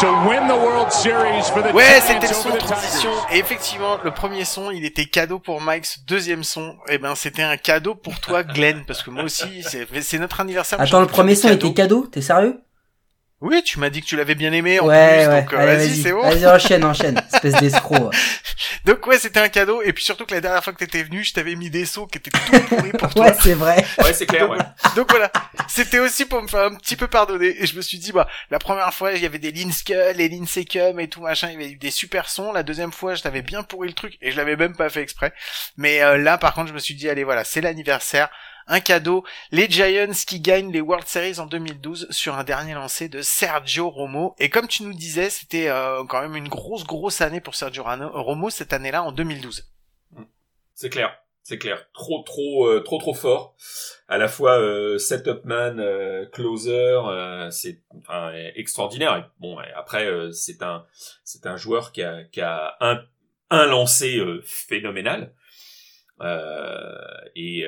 to win the World Series for the Ouais, c'était le son de transition. Et effectivement, le premier son, il était cadeau pour Mike. Ce deuxième son, eh ben, c'était un cadeau pour toi, Glenn, parce que moi aussi, c'est notre anniversaire. Attends, le premier son des était cadeau, t'es sérieux? Oui, tu m'as dit que tu l'avais bien aimé en Ouais, plus, ouais, donc euh, allez, vas-y, vas-y, c'est bon. vas-y, enchaîne, enchaîne, espèce d'escroc. Donc ouais, c'était un cadeau. Et puis surtout que la dernière fois que t'étais venu, je t'avais mis des sauts qui étaient tout pourris pour toi. Ouais, c'est vrai. Ouais, c'est clair. Ouais. Donc voilà, c'était aussi pour me faire un petit peu pardonner. Et je me suis dit, bah, la première fois, il y avait des Lean Skull, les Lean Secum et tout machin, il y avait eu des super sons. La deuxième fois, je t'avais bien pourri le truc et je l'avais même pas fait exprès. Mais euh, là, par contre, je me suis dit, allez, voilà, c'est l'anniversaire. Un cadeau, les Giants qui gagnent les World Series en 2012 sur un dernier lancé de Sergio Romo. Et comme tu nous disais, c'était euh, quand même une grosse grosse année pour Sergio Romo cette année-là en 2012. C'est clair, c'est clair. Trop, trop, euh, trop, trop fort. À la fois euh, setup man, euh, closer, c'est extraordinaire. Et bon, après, c'est un, c'est un joueur qui a, un, un lancer phénoménal. Et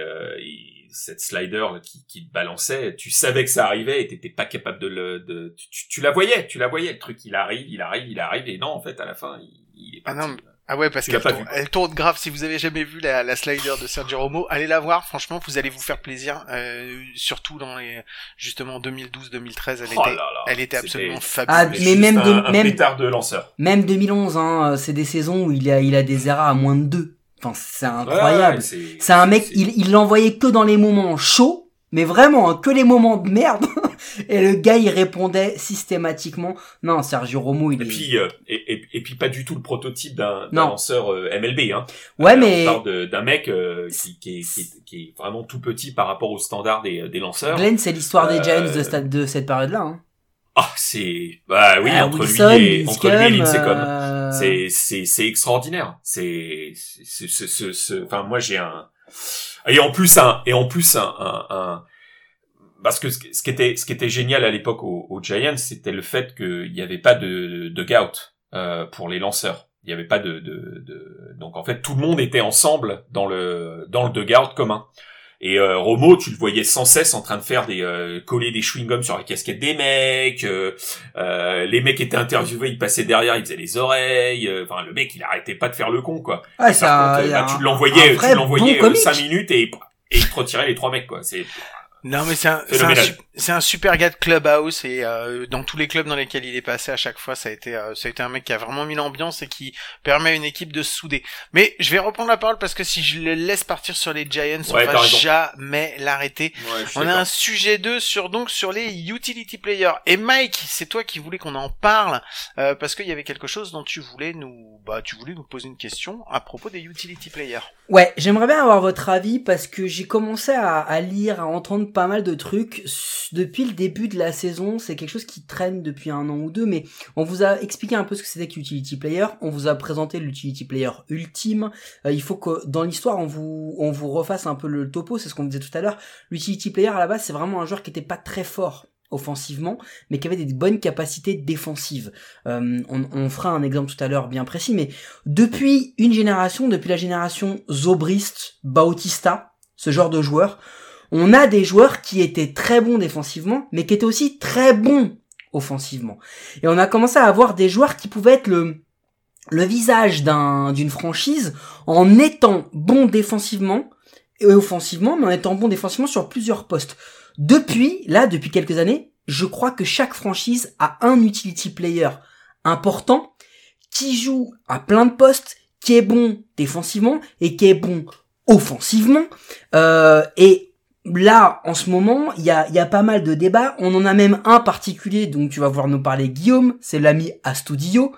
cette slider là, qui, qui te balançait, tu savais que ça arrivait et t'étais pas capable de le, de, tu, tu, tu la voyais, tu la voyais, le truc, il arrive, il arrive, il arrive, et non, en fait, à la fin, il, il est Ah parti. non, Ah ouais, parce qu'elle pas tourne, elle tourne grave. Si vous avez jamais vu la, la slider de Sergio Romo, allez la voir. Franchement, vous allez vous faire plaisir. Euh, surtout dans les justement 2012-2013, elle Oh était, là là, elle était absolument Ah, fabuleuse. mais juste même de- un, un même- pétard de lanceur. Même 2011, hein, euh, c'est des saisons où il a, il a des erreurs à moins de 2. Enfin, c'est incroyable. Ouais, c'est c'est un mec, il, il l'envoyait que dans les moments chauds, mais vraiment, hein, que les moments de merde. Et le gars, il répondait systématiquement. Non, Sergio Romo, il Et est... puis, euh, et, et, et puis pas du tout le prototype d'un lanceur euh, MLB. Hein. ouais, Euh, mais On parle d'un mec euh, qui, qui, est, qui, est, qui est vraiment tout petit par rapport au standard des, des lanceurs. Glenn, c'est l'histoire des Giants de, de cette période-là. Hein. Ah, c'est... Bah oui, Ah, entre, Wilson, lui et, entre lui et Lincecum, C'est, c'est, c'est extraordinaire. C'est, c'est, c'est, c'est- c'est- enfin, moi, j'ai un, et en plus, un, et en plus, un, un, un- parce que ce ce qui était, ce qui était génial à l'époque aux, aux Giants, c'était le fait qu'il n'y avait pas de, de gout, euh, pour les lanceurs. Il n'y avait pas de, de, de, donc en fait, tout le monde était ensemble dans le, dans le dugout commun. Et euh, Romo, tu le voyais sans cesse en train de faire des euh, coller des chewing-gums sur la casquette des mecs. euh, euh, les mecs étaient interviewés, ils passaient derrière, ils faisaient les oreilles. euh, Enfin, le mec, il arrêtait pas de faire le con, quoi. Ouais, Et c'est par un- contre, il y a bah, un- tu l'envoyais, tu l'envoyais bon euh, cinq minutes et et il te retirait les trois mecs, quoi. C'est Non, mais c'est un, c'est un, un super gars de clubhouse et euh, dans tous les clubs dans lesquels il est passé à chaque fois, ça a été, euh, ça a été un mec qui a vraiment mis l'ambiance et qui permet à une équipe de se souder. Mais je vais reprendre la parole parce que si je le laisse partir sur les Giants, Ouais, on va raison. jamais l'arrêter. On a un sujet 2 sur donc sur les utility players. Et Mike, c'est toi qui voulais qu'on en parle euh, parce qu'il y avait quelque chose dont tu voulais nous, bah, tu voulais nous poser une question à propos des utility players. Ouais, j'aimerais bien avoir votre avis parce que j'ai commencé à, à lire, à entendre pas mal de trucs depuis le début de la saison. C'est quelque chose qui traîne depuis un an ou deux, mais on vous a expliqué un peu ce que c'était que l'utility player. On vous a présenté l'utility player ultime. Euh, il faut que dans l'histoire on vous on vous refasse un peu le topo. C'est ce qu'on disait tout à l'heure. L'utility player à la base c'est vraiment un joueur qui était pas très fort offensivement, mais qui avait des bonnes capacités défensives. Euh, on, on fera un exemple tout à l'heure bien précis, mais depuis une génération, depuis la génération Zobrist, Bautista, ce genre de joueurs, on a des joueurs qui étaient très bons défensivement, mais qui étaient aussi très bons offensivement. Et on a commencé à avoir des joueurs qui pouvaient être le, visage d'un, d'une franchise en étant bons défensivement et offensivement, mais en étant bons défensivement sur plusieurs postes. Depuis, là, depuis quelques années, je crois que chaque franchise a un utility player important qui joue à plein de postes, qui est bon défensivement et qui est bon offensivement. Euh, et là, en ce moment, il y a, y a pas mal de débats. On en a même un particulier, donc tu vas voir nous parler Guillaume, c'est l'ami Astudio,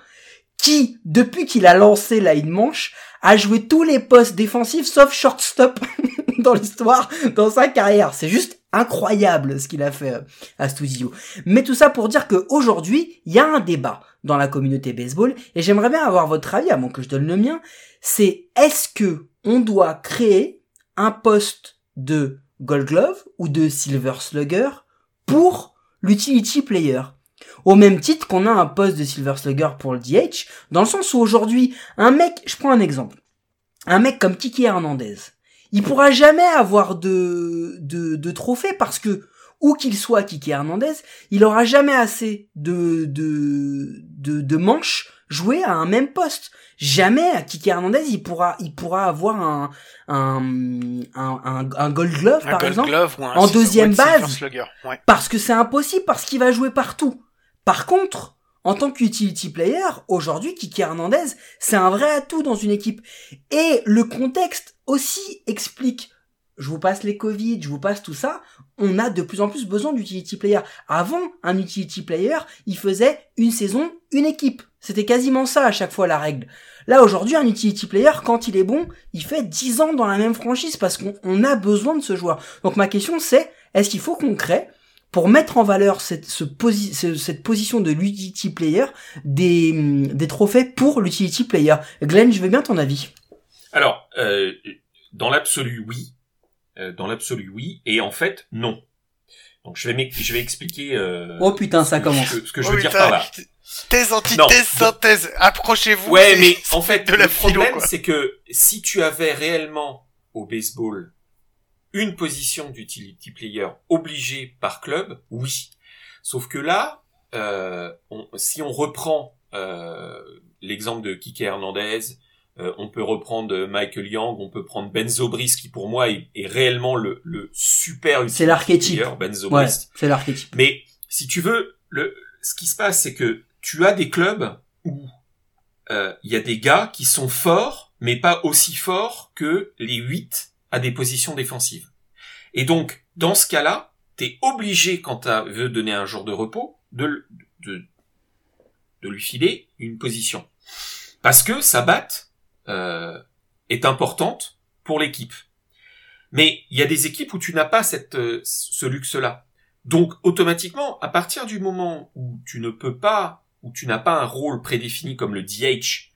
qui, depuis qu'il a lancé la une manche, a joué tous les postes défensifs sauf shortstop dans l'histoire, dans sa carrière. C'est juste incroyable ce qu'il a fait euh, Astudio. Mais tout ça pour dire qu'aujourd'hui, il y a un débat dans la communauté baseball et j'aimerais bien avoir votre avis avant que je donne le mien. C'est est-ce que on doit créer un poste de Gold Glove ou de Silver Slugger pour l'utility player. Au même titre qu'on a un poste de Silver Slugger pour le DH, dans le sens où aujourd'hui, un mec, je prends un exemple, un mec comme Kiki Hernandez, il pourra jamais avoir de, de, de trophée parce que, où qu'il soit Kiki Hernandez, il aura jamais assez de, de, de, de manches jouées à un même poste. Jamais Kiki Hernandez, il pourra, il pourra avoir un, un, un, un, Gold Glove, Un par Gold exemple, Glove ou un en deuxième base. Ouais. parce que c'est impossible, parce qu'il va jouer partout. Par contre, en tant qu'utility player, aujourd'hui, Kiki Hernandez, c'est un vrai atout dans une équipe. Et le contexte aussi explique, je vous passe les Covid, je vous passe tout ça, on a de plus en plus besoin d'utility player. Avant, un utility player, il faisait une saison, une équipe. C'était quasiment ça à chaque fois la règle. Là, aujourd'hui, un utility player, quand il est bon, il fait 10 ans dans la même franchise parce qu'on on a besoin de ce joueur. Donc ma question c'est, est-ce qu'il faut qu'on crée pour mettre en valeur cette, ce posi- ce- cette position de l'utility player des, des trophées pour l'utility player? Glenn, je veux bien ton avis. Alors, euh, dans l'absolu, oui. Euh, dans l'absolu, oui. Et en fait, non. Donc, je vais, je vais expliquer. Euh, Oh putain, ça ce que- commence. Ce que, ce que je Oh, veux dire putain, par là. Thèse, antithèse, synthèse. Approchez-vous. Ouais, mais en fait, de la le philo, problème, c'est que si tu avais réellement au baseball une position d'utility player obligée par club, oui. Sauf que là, euh, on- si on reprend euh, l'exemple de Kike Hernandez, euh, on peut reprendre Michael Young, on peut prendre Ben Zobrist, qui pour moi est, est réellement le, le super C'est l'archétype. player, Ben Ouais, c'est l'archétype. Mais si tu veux, le, ce qui se passe, c'est que tu as des clubs où euh, il y a des gars qui sont forts, mais pas aussi forts que les 8 à des positions défensives. Et donc, dans ce cas-là, t'es obligé, quand tu veux donner un jour de repos, de, de, de lui filer une position. Parce que sa batte euh, est importante pour l'équipe. Mais il y a des équipes où tu n'as pas cette, euh, ce luxe-là. Donc automatiquement, à partir du moment où tu ne peux pas, où tu n'as pas un rôle prédéfini comme le DH,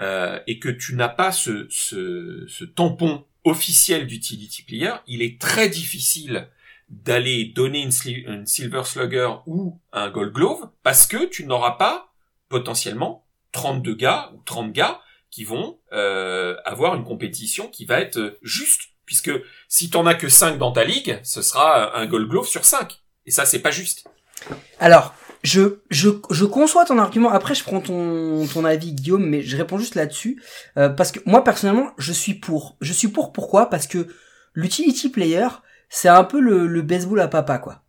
euh, et que tu n'as pas ce, ce, ce tampon officiel d'utility player, il est très difficile d'aller donner une, une Silver Slugger ou un Gold Glove parce que tu n'auras pas potentiellement 32 gars ou 30 gars qui vont euh, avoir une compétition qui va être juste puisque si t'en as que 5 dans ta ligue, ce sera un Gold Glove sur 5 et ça c'est pas juste. Alors, je, je, je conçois ton argument. Après, je prends ton, ton avis, Guillaume, mais je réponds juste là-dessus. Euh, parce que moi, personnellement, je suis pour. Je suis pour pourquoi? Parce que l'utility player, c'est un peu le, le baseball à papa, quoi.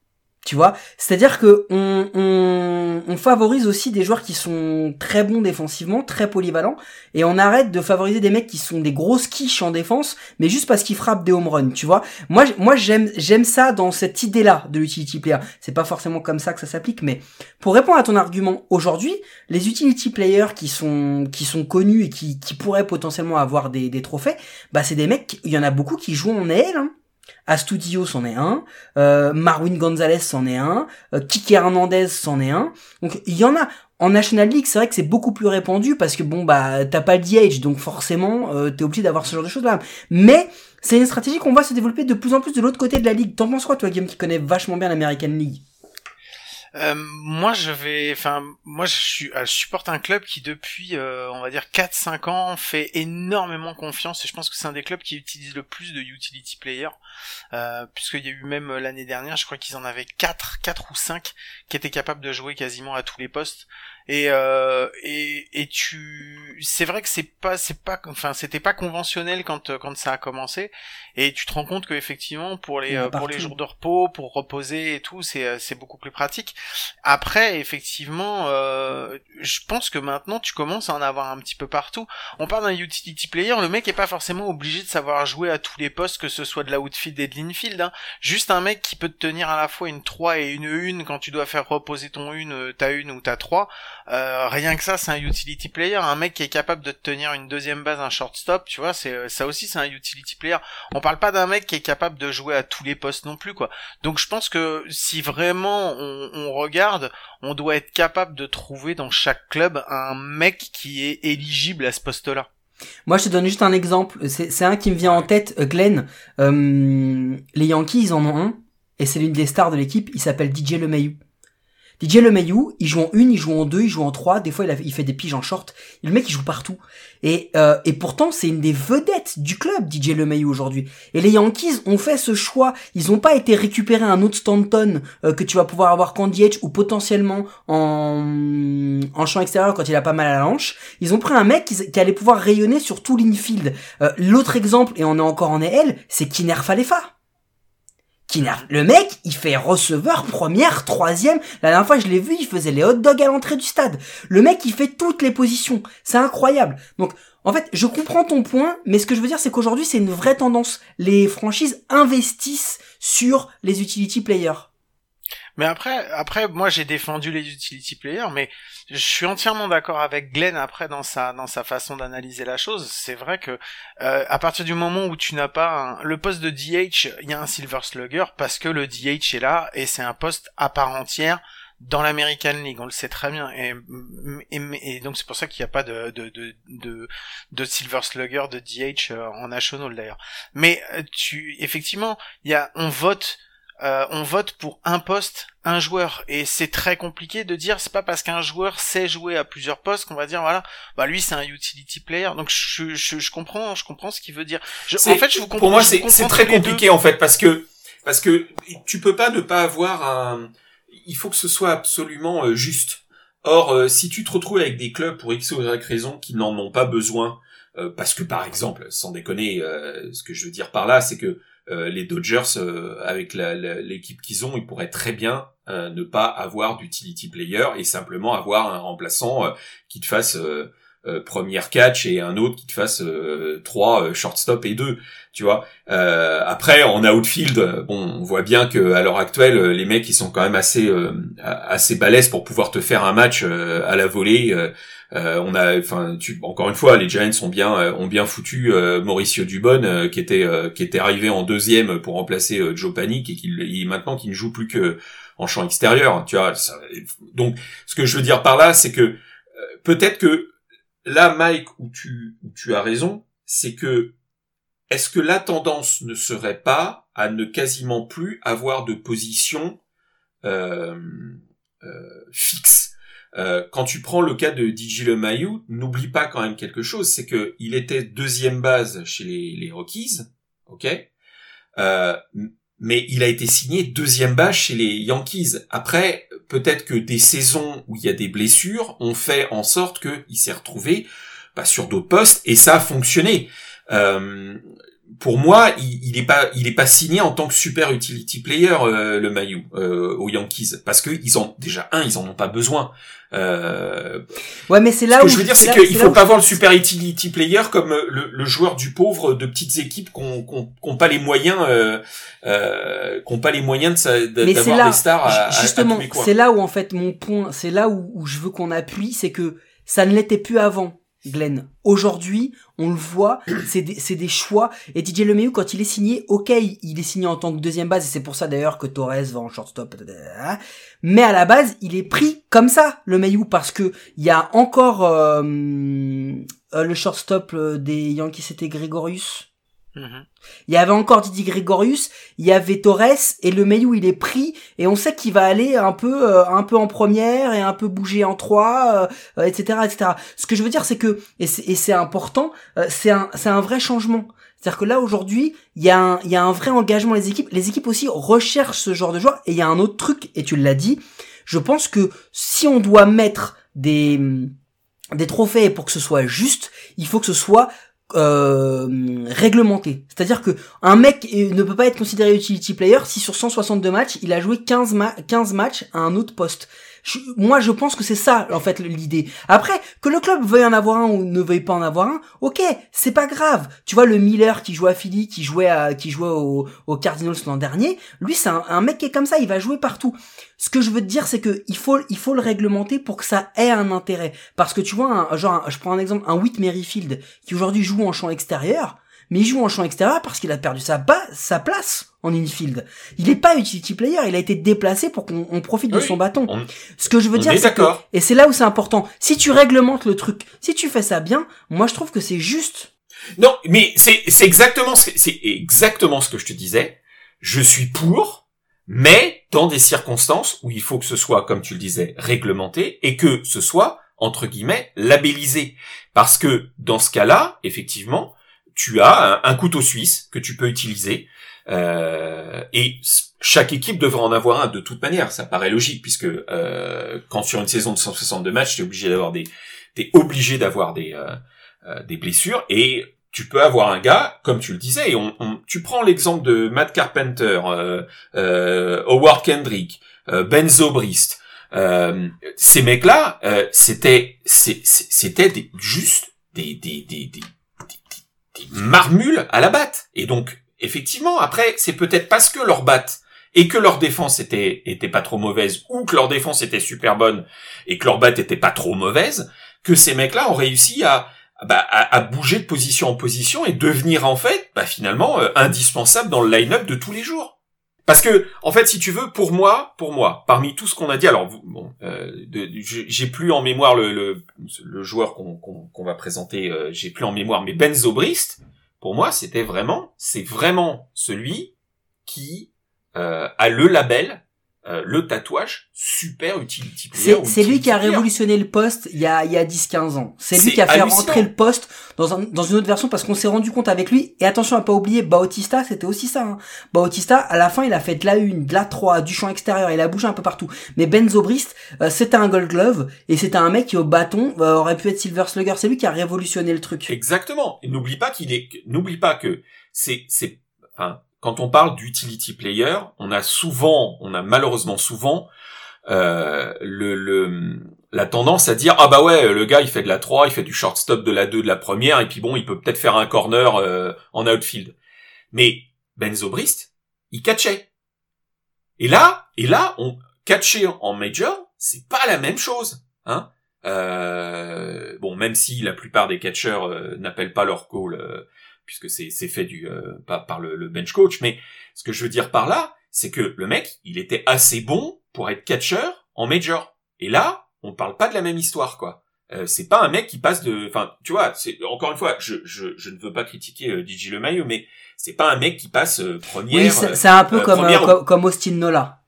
Tu vois? C'est-à-dire que on, favorise aussi des joueurs qui sont très bons défensivement, très polyvalents, et on arrête de favoriser des mecs qui sont des grosses quiches en défense, mais juste parce qu'ils frappent des home runs, tu vois? Moi, moi j'aime j'aime ça dans cette idée-là de l'utility player. C'est pas forcément comme ça que ça s'applique, mais pour répondre à ton argument, aujourd'hui, les utility players qui sont qui sont connus et qui, pourraient potentiellement avoir des, des trophées, bah c'est des mecs, il y en a beaucoup qui jouent en AL. Hein. Astudillo c'en est un, euh, Marwin Gonzalez c'en est un, euh, Kike Hernandez c'en est un. Donc il y en a. En National League, c'est vrai que c'est beaucoup plus répandu parce que bon bah t'as pas le DH, donc forcément euh, t'es obligé d'avoir ce genre de choses là. Mais c'est une stratégie qu'on voit se développer de plus en plus de l'autre côté de la ligue. T'en penses quoi toi, Guillaume, qui connaît vachement bien l'American League? Euh, moi, je vais, enfin, moi, je suis, euh, supporte un club qui depuis, euh, on va dire 4-5 ans, fait énormément confiance et je pense que c'est un des clubs qui utilise le plus de utility players, euh, puisqu'il y a eu même l'année dernière, je crois qu'ils en avaient 4, 4 ou 5 qui étaient capables de jouer quasiment à tous les postes. Et euh, et et tu, c'est vrai que c'est pas, c'est pas, enfin, c'était pas conventionnel quand euh, quand ça a commencé. Et tu te rends compte que effectivement pour les euh, pour les jours de repos, pour reposer et tout, c'est euh, c'est beaucoup plus pratique. Après, effectivement, euh, je pense que maintenant tu commences à en avoir un petit peu partout. On parle d'un utility player, le mec est pas forcément obligé de savoir jouer à tous les postes, que ce soit de la outfield et de l'infield. Hein. Juste un mec qui peut te tenir à la fois une 3 et une 1 quand tu dois faire reposer ton une, euh, ta une ou ta 3. Euh, rien que ça, c'est un utility player. Un mec qui est capable de te tenir une deuxième base, un shortstop, tu vois, c'est ça aussi, c'est un utility player. On parle pas d'un mec qui est capable de jouer à tous les postes non plus, quoi. Donc je pense que si vraiment on, regarde, on doit être capable de trouver dans chaque club un mec qui est éligible à ce poste-là. Moi, je te donne juste un exemple. C'est un qui me vient en tête, euh, Glenn. Euh, les Yankees, ils en ont un, et c'est l'une des stars de l'équipe. Il s'appelle DJ LeMahieu. DJ LeMahieu, il joue en une, il joue en deux, il joue en trois. Des fois, il, fait des piges en short. Le mec, il joue partout. Et, euh, et pourtant, c'est une des vedettes du club, DJ LeMahieu aujourd'hui. Et les Yankees ont fait ce choix. Ils n'ont pas été récupérer un autre Stanton euh, que tu vas pouvoir avoir qu'en DH ou potentiellement en, en champ extérieur quand il a pas mal à la hanche. Ils ont pris un mec qui, qui allait pouvoir rayonner sur tout l'infield. Euh, L'autre exemple, et on est encore en EL, c'est Kiner Falefa. Le mec, il fait receveur, première, troisième. La dernière fois, je l'ai vu, il faisait les hot dogs à l'entrée du stade. Le mec, il fait toutes les positions. C'est incroyable. Donc, en fait, je comprends ton point, mais ce que je veux dire, c'est qu'aujourd'hui, c'est une vraie tendance. Les franchises investissent sur les utility players. Mais après, après, moi j'ai défendu les utility players, mais je suis entièrement d'accord avec Glenn après dans sa dans sa façon d'analyser la chose. C'est vrai que euh, à partir du moment où tu n'as pas un- le poste de DH, il y a un Silver Slugger parce que le DH est là et c'est un poste à part entière dans l'American League, on le sait très bien, et, et, donc c'est pour ça qu'il n'y a pas de, de, de, de, de Silver Slugger, de DH euh, en National d'ailleurs. Mais euh, tu, effectivement, il y a, on vote euh, on vote pour un poste, un joueur, et c'est très compliqué de dire c'est pas parce qu'un joueur sait jouer à plusieurs postes qu'on va dire voilà, bah lui c'est un utility player. Donc je, je, je comprends, je comprends ce qu'il veut dire. Je- en fait, je vous comprends. Pour moi, c'est c'est très deux. compliqué en fait parce que parce que tu peux pas ne pas avoir un. Il faut que ce soit absolument euh, juste. Or, euh, si tu te retrouves avec des clubs pour x ou y raison qui n'en ont pas besoin, euh, parce que par exemple, sans déconner, euh, ce que je veux dire par là, c'est que les Dodgers, euh, avec l'équipe qu'ils ont, ils pourraient très bien euh, ne pas avoir d'utility player et simplement avoir un remplaçant euh, qui te fasse euh, euh, première catch et un autre qui te fasse euh, trois euh, shortstop et deux tu vois. Euh, après en outfield euh, bon on voit bien que à l'heure actuelle euh, les mecs ils sont quand même assez euh, assez balèzes pour pouvoir te faire un match euh, à la volée. Euh, euh, on a enfin encore une fois les Giants ont bien euh, ont bien foutu euh, Mauricio Dubon euh, qui était euh, qui était arrivé en deuxième pour remplacer euh, Joe Panic et qui maintenant qui ne joue plus que en champ extérieur tu vois. Ça- donc ce que je veux dire par là c'est que euh, peut-être que là Mike où tu où tu as raison c'est que est-ce que la tendance ne serait pas à ne quasiment plus avoir de position euh, euh, fixe? Euh, Quand tu prends le cas de DJ LeMahieu, n'oublie pas quand même quelque chose, c'est que il était deuxième base chez les, les Rockies, ok, euh, mais il a été signé deuxième base chez les Yankees. Après, peut-être que des saisons où il y a des blessures ont fait en sorte qu'il s'est retrouvé bah, sur d'autres postes et ça a fonctionné. Euh, pour moi, il, il est pas, il est pas signé en tant que super utility player euh, le Mayu euh, aux Yankees. Parce que ils ont déjà un, ils en ont pas besoin. Euh, Ouais, mais c'est là ce où que je veux dire, c'est qu'il faut pas voir le super utility player comme euh, le, le joueur du pauvre de petites équipes qu'on qu'on qu'on pas les moyens, euh, euh, qu'on pas les moyens de d'avoir des stars à, justement, c'est là où en fait mon point, c'est là où, où je veux qu'on appuie, c'est que ça ne l'était plus avant, Glenn. Aujourd'hui, on le voit, c'est des, c'est des choix. Et DJ LeMahieu, quand il est signé, ok, il est signé en tant que deuxième base, et c'est pour ça d'ailleurs que Torres va en shortstop. hein. Mais à la base, il est pris comme ça, le Mayu, parce que il y a encore euh, euh, le shortstop euh, des Yankees, c'était Gregorius? Mhm. Il y avait encore Didier Gregorius, il y avait Torres et le Mayu il est pris et on sait qu'il va aller un peu euh, un peu en première et un peu bouger en trois, euh, etc., etc. Ce que je veux dire c'est que et c'est et c'est important, euh, c'est un c'est un vrai changement. C'est-à-dire que là aujourd'hui il y a un il y a un vrai engagement des équipes. Les équipes aussi recherchent ce genre de joueurs et il y a un autre truc et tu l'as dit. Je pense que si on doit mettre des des trophées pour que ce soit juste, il faut que ce soit euh, réglementé. C'est-à-dire que un mec euh, ne peut pas être considéré utility player si sur 162 matchs, il a joué 15, ma 15 matchs à un autre poste. Moi, je pense que c'est ça, en fait, l'idée. Après, que le club veuille en avoir un ou ne veuille pas en avoir un, ok, c'est pas grave. Tu vois, le Miller qui jouait à Philly, qui jouait à, qui jouait au- Cardinals l'an dernier, lui, c'est un, mec qui est comme ça, il va jouer partout. Ce que je veux te dire, c'est que il faut, il faut le réglementer pour que ça ait un intérêt. Parce que tu vois, un, genre, je prends un exemple, un Whit Merrifield, qui aujourd'hui joue en champ extérieur, mais il joue en champ extérieur parce qu'il a perdu sa, ba- sa place en infield. Il est pas utility player, il a été déplacé pour qu'on on profite de son bâton. on- Ce que je veux dire, est c'est que, et c'est là où c'est important, si tu réglementes le truc, si tu fais ça bien, moi je trouve que c'est juste. Non, mais c'est c'est exactement ce c'est exactement ce que je te disais. Je suis pour, mais dans des circonstances où il faut que ce soit, comme tu le disais, réglementé et que ce soit entre guillemets labellisé, parce que dans ce cas-là, effectivement, tu as un, couteau suisse que tu peux utiliser. euh, et chaque équipe devrait en avoir un de toute manière, ça paraît logique puisque euh, quand sur une saison de 162 matchs, tu es obligé d'avoir des t'es obligé d'avoir des euh, euh, des blessures et tu peux avoir un gars, comme tu le disais, tu prends l'exemple de Matt Carpenter, Howard Kendrick, euh, Ben Zobrist, euh, ces mecs-là, c'était c'était juste des des, des, des, des- marmules à la batte. Et donc, effectivement, après, c'est peut-être parce que leur batte et que leur défense était était pas trop mauvaise ou que leur défense était super bonne et que leur batte était pas trop mauvaise que ces mecs-là ont réussi à bah, à, à bouger de position en position et devenir en fait bah, finalement euh, indispensable dans le line-up de tous les jours. Parce que en fait, si tu veux, pour moi, pour moi, parmi tout ce qu'on a dit, alors bon, euh, j'ai plus en mémoire le, le, le joueur qu'on va présenter, euh, j'ai plus en mémoire, mais Ben Zobrist, pour moi, c'était vraiment, c'est vraiment celui qui euh, a le label, euh, le tatouage super utility player. C'est, lui qui a révolutionné le poste il y a, il y a 10-15 ans. C'est lui qui a fait rentrer le poste dans, un, dans une autre version parce qu'on s'est rendu compte avec lui. Et attention à pas oublier, Bautista, c'était aussi ça. Hein. Bautista, à la fin, il a fait de la 1, de la 3, du champ extérieur, il a bougé un peu partout. Mais Benzo Brist, euh, c'était un gold glove et c'était un mec qui au bâton euh, aurait pu être Silver Slugger. C'est lui qui a révolutionné le truc. Exactement. Et n'oublie pas qu'il est, n'oublie pas que c'est, c'est, enfin, quand on parle d'utility player, on a souvent, on a malheureusement souvent, euh, le, le, la tendance à dire, ah bah ouais, le gars, il fait de la 3, il fait du shortstop de la 2, de la première, et puis bon, il peut peut-être faire un corner euh, en outfield. Mais Benzo Brist, il catchait. Et là, et là, on catcher en major, c'est pas la même chose, hein. Euh, bon, même si la plupart des catcheurs euh, n'appellent pas leur call, euh, puisque c'est c'est fait du euh, pas par le, le bench coach, mais ce que je veux dire par là, c'est que le mec, il était assez bon pour être catcheur en major. Et là, on parle pas de la même histoire, quoi. Euh, c'est pas un mec qui passe de, enfin, tu vois, c'est encore une fois, je je, je ne veux pas critiquer euh, DJ LeMahieu, mais c'est pas un mec qui passe euh, première. Oui, c'est, un peu euh, comme, euh, première- comme, comme Austin Nola.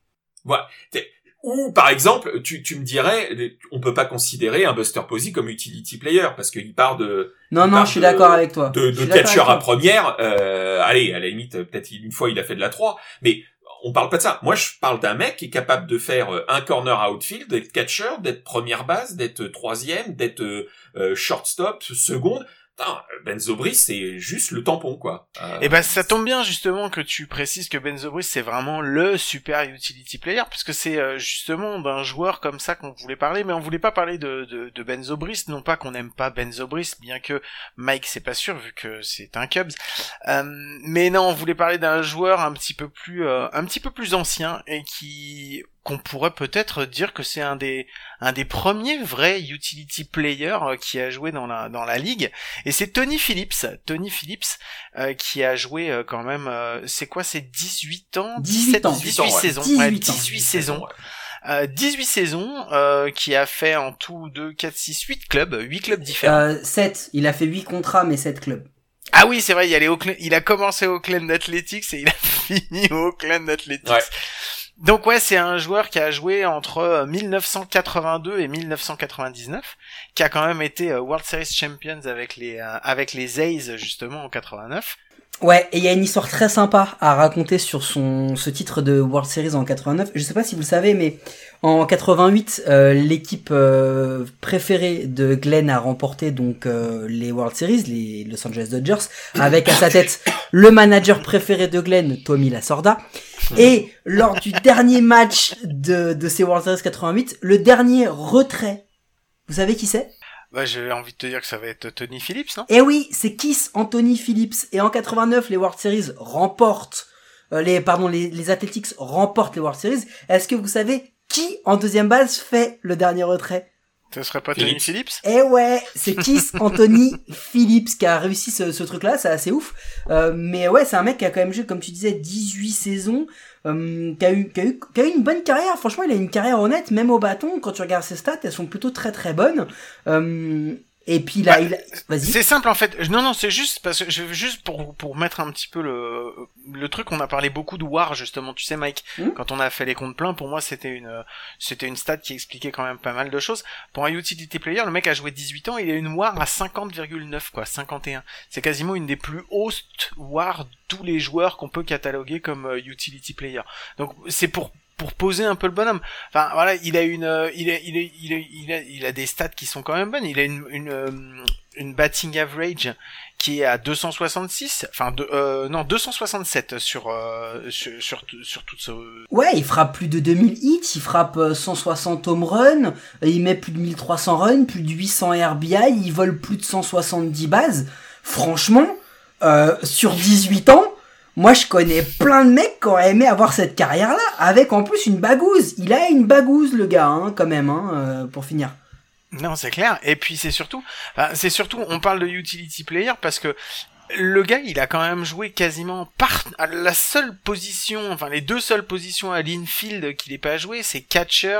voilà. Ou par exemple, tu, tu me dirais, on peut pas considérer un Buster Posey comme utility player parce qu'il part de Non, non, je suis d'accord avec toi. de, de catcheur à première. Euh, allez, à la limite, peut-être une fois il a fait de la 3, mais on parle pas de ça. Moi, je parle d'un mec qui est capable de faire euh, un corner outfield, d'être catcheur, d'être première base, d'être euh, troisième, d'être euh, shortstop, seconde. Putain, Benzo Brice, c'est juste le tampon, quoi. Euh, Et ben ça tombe bien justement que tu précises que Benzo Brice c'est vraiment le super utility player puisque c'est euh, justement d'un joueur comme ça qu'on voulait parler mais on voulait pas parler de, de, de Benzo Brice non pas qu'on n'aime pas Benzo Brice bien que Mike c'est pas sûr vu que c'est un Cubs Euh, mais non on voulait parler d'un joueur un petit peu plus euh, un petit peu plus ancien et qui qu'on pourrait peut-être dire que c'est un des un des premiers vrais utility players euh, qui a joué dans la dans la ligue et c'est Tony Phillips Tony Phillips euh, qui a joué euh, quand même, euh, c'est quoi, c'est 18 ans? 18 ans. 18 ouais. saisons, 18 ouais, ans. 18 saisons, ouais. euh, 18 saisons, euh, qui a fait en tout 2, 4, 6, 8 clubs, 8 clubs différents. Euh, 7. Il a fait 8 contrats, mais 7 clubs. Ah oui, c'est vrai, il, y a les Oakland- il a commencé au Oakland Athletics et il a fini au Oakland Athletics. Ouais. Donc ouais, c'est un joueur qui a joué entre euh, 1982 et 1999, qui a quand même été euh, World Series Champions avec les euh, avec les A's justement en 89. Ouais, et il y a une histoire très sympa à raconter sur son ce titre de World Series en 89. Je sais pas si vous le savez, mais en 88, euh, l'équipe euh, préférée de Glenn a remporté donc euh, les World Series, les Los Angeles Dodgers, avec à sa tête le manager préféré de Glenn, Tommy Lasorda. Et lors du dernier match de, de ces World Series 88, le dernier retrait, vous savez qui c'est? Bah, j'ai envie de te dire que ça va être Tony Phillips, non? Eh oui, c'est Kiss Anthony Phillips. Et en 89, les World Series remportent, euh, les, pardon, les, les Athletics remportent les World Series. Est-ce que vous savez qui, en deuxième base, fait le dernier retrait? Ce serait pas Tony Phillips. Eh ouais, c'est Kiss Anthony Phillips qui a réussi ce, ce truc-là, c'est assez ouf. Euh, mais ouais, c'est un mec qui a quand même joué, comme tu disais, 18 saisons, euh, qui, a eu, qui, a eu, qui a eu une bonne carrière. Franchement, il a une carrière honnête, même au bâton. Quand tu regardes ses stats, elles sont plutôt très très bonnes. Euh, et puis a, Bah, il vas-y. C'est simple en fait. Non non, c'est juste parce que je juste pour pour mettre un petit peu le le truc. On a parlé beaucoup de War justement. Tu sais Mike, Hmm. quand on a fait les comptes pleins, pour moi c'était une c'était une stat qui expliquait quand même pas mal de choses. Pour un utility player, le mec a joué 18 ans, il a une War à 50,9 quoi, 51. C'est quasiment une des plus hautes War de tous les joueurs qu'on peut cataloguer comme euh, utility player. Donc c'est pour pour poser un peu le bonhomme. Enfin voilà, il a une, euh, il a, il a, il a, il a, des stats qui sont quand même bonnes. Il a une, une, euh, une batting average qui est à 266, enfin euh, non 267 sur euh, sur sur, toute ce. Ouais, il frappe plus de 2000 hits, il frappe euh, 160 home runs, euh, il met plus de 1300 runs, plus de 800 RBI, il vole plus de 170 bases. Franchement, euh, sur 18 ans, moi je connais plein de mecs qui auraient aimé avoir cette carrière-là, avec en plus une bagouze. Il a une bagouze le gars, hein, quand même, hein, euh, pour finir. Non, c'est clair. Et puis c'est surtout, c'est surtout, on parle de utility player parce que le gars, il a quand même joué quasiment par la seule position, enfin les deux seules positions à l'infield qu'il n'ait pas joué, c'est catcher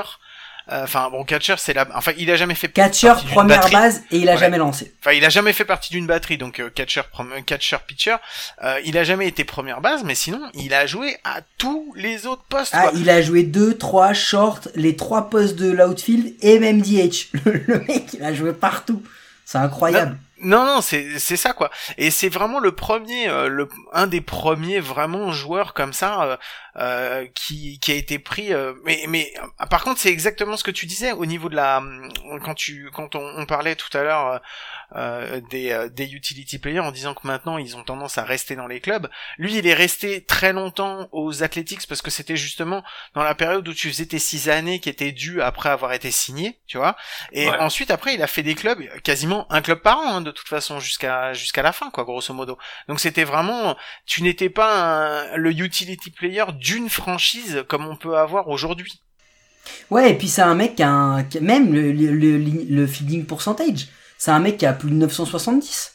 Enfin bon, catcher c'est la, enfin il a jamais fait Catcher, partie d'une première batterie. base, et il a Ouais. jamais lancé. Enfin, il a jamais fait partie d'une batterie, donc euh, catcher, catcher, pitcher. Euh, il a jamais été première base, mais sinon, il a joué à tous les autres postes. Ah, quoi. il a joué 2, 3 short, les trois postes de l'outfield et même DH. Le, le mec, il a joué partout. C'est incroyable. Non, non, c'est ça quoi. Et c'est vraiment le premier, euh, le un des premiers vraiment joueurs comme ça euh, euh, qui qui a été pris. mais mais par contre, c'est exactement ce que tu disais au niveau de la quand tu quand on parlait tout à l'heure euh, des euh, des utility players en disant que maintenant ils ont tendance à rester dans les clubs. Lui, il est resté très longtemps aux Athletics parce que c'était justement dans la période où tu faisais tes six années qui étaient dues après avoir été signé, tu vois. Et Ouais. ensuite, après, il a fait des clubs, quasiment un club par an, hein, de toute façon, jusqu'à jusqu'à la fin, quoi, grosso modo. Donc c'était vraiment, tu n'étais pas un- le utility player d'une franchise comme on peut avoir aujourd'hui. Ouais, et puis c'est un mec qui a, un, même le, le, le, le fielding percentage. C'est un mec qui a plus de 970.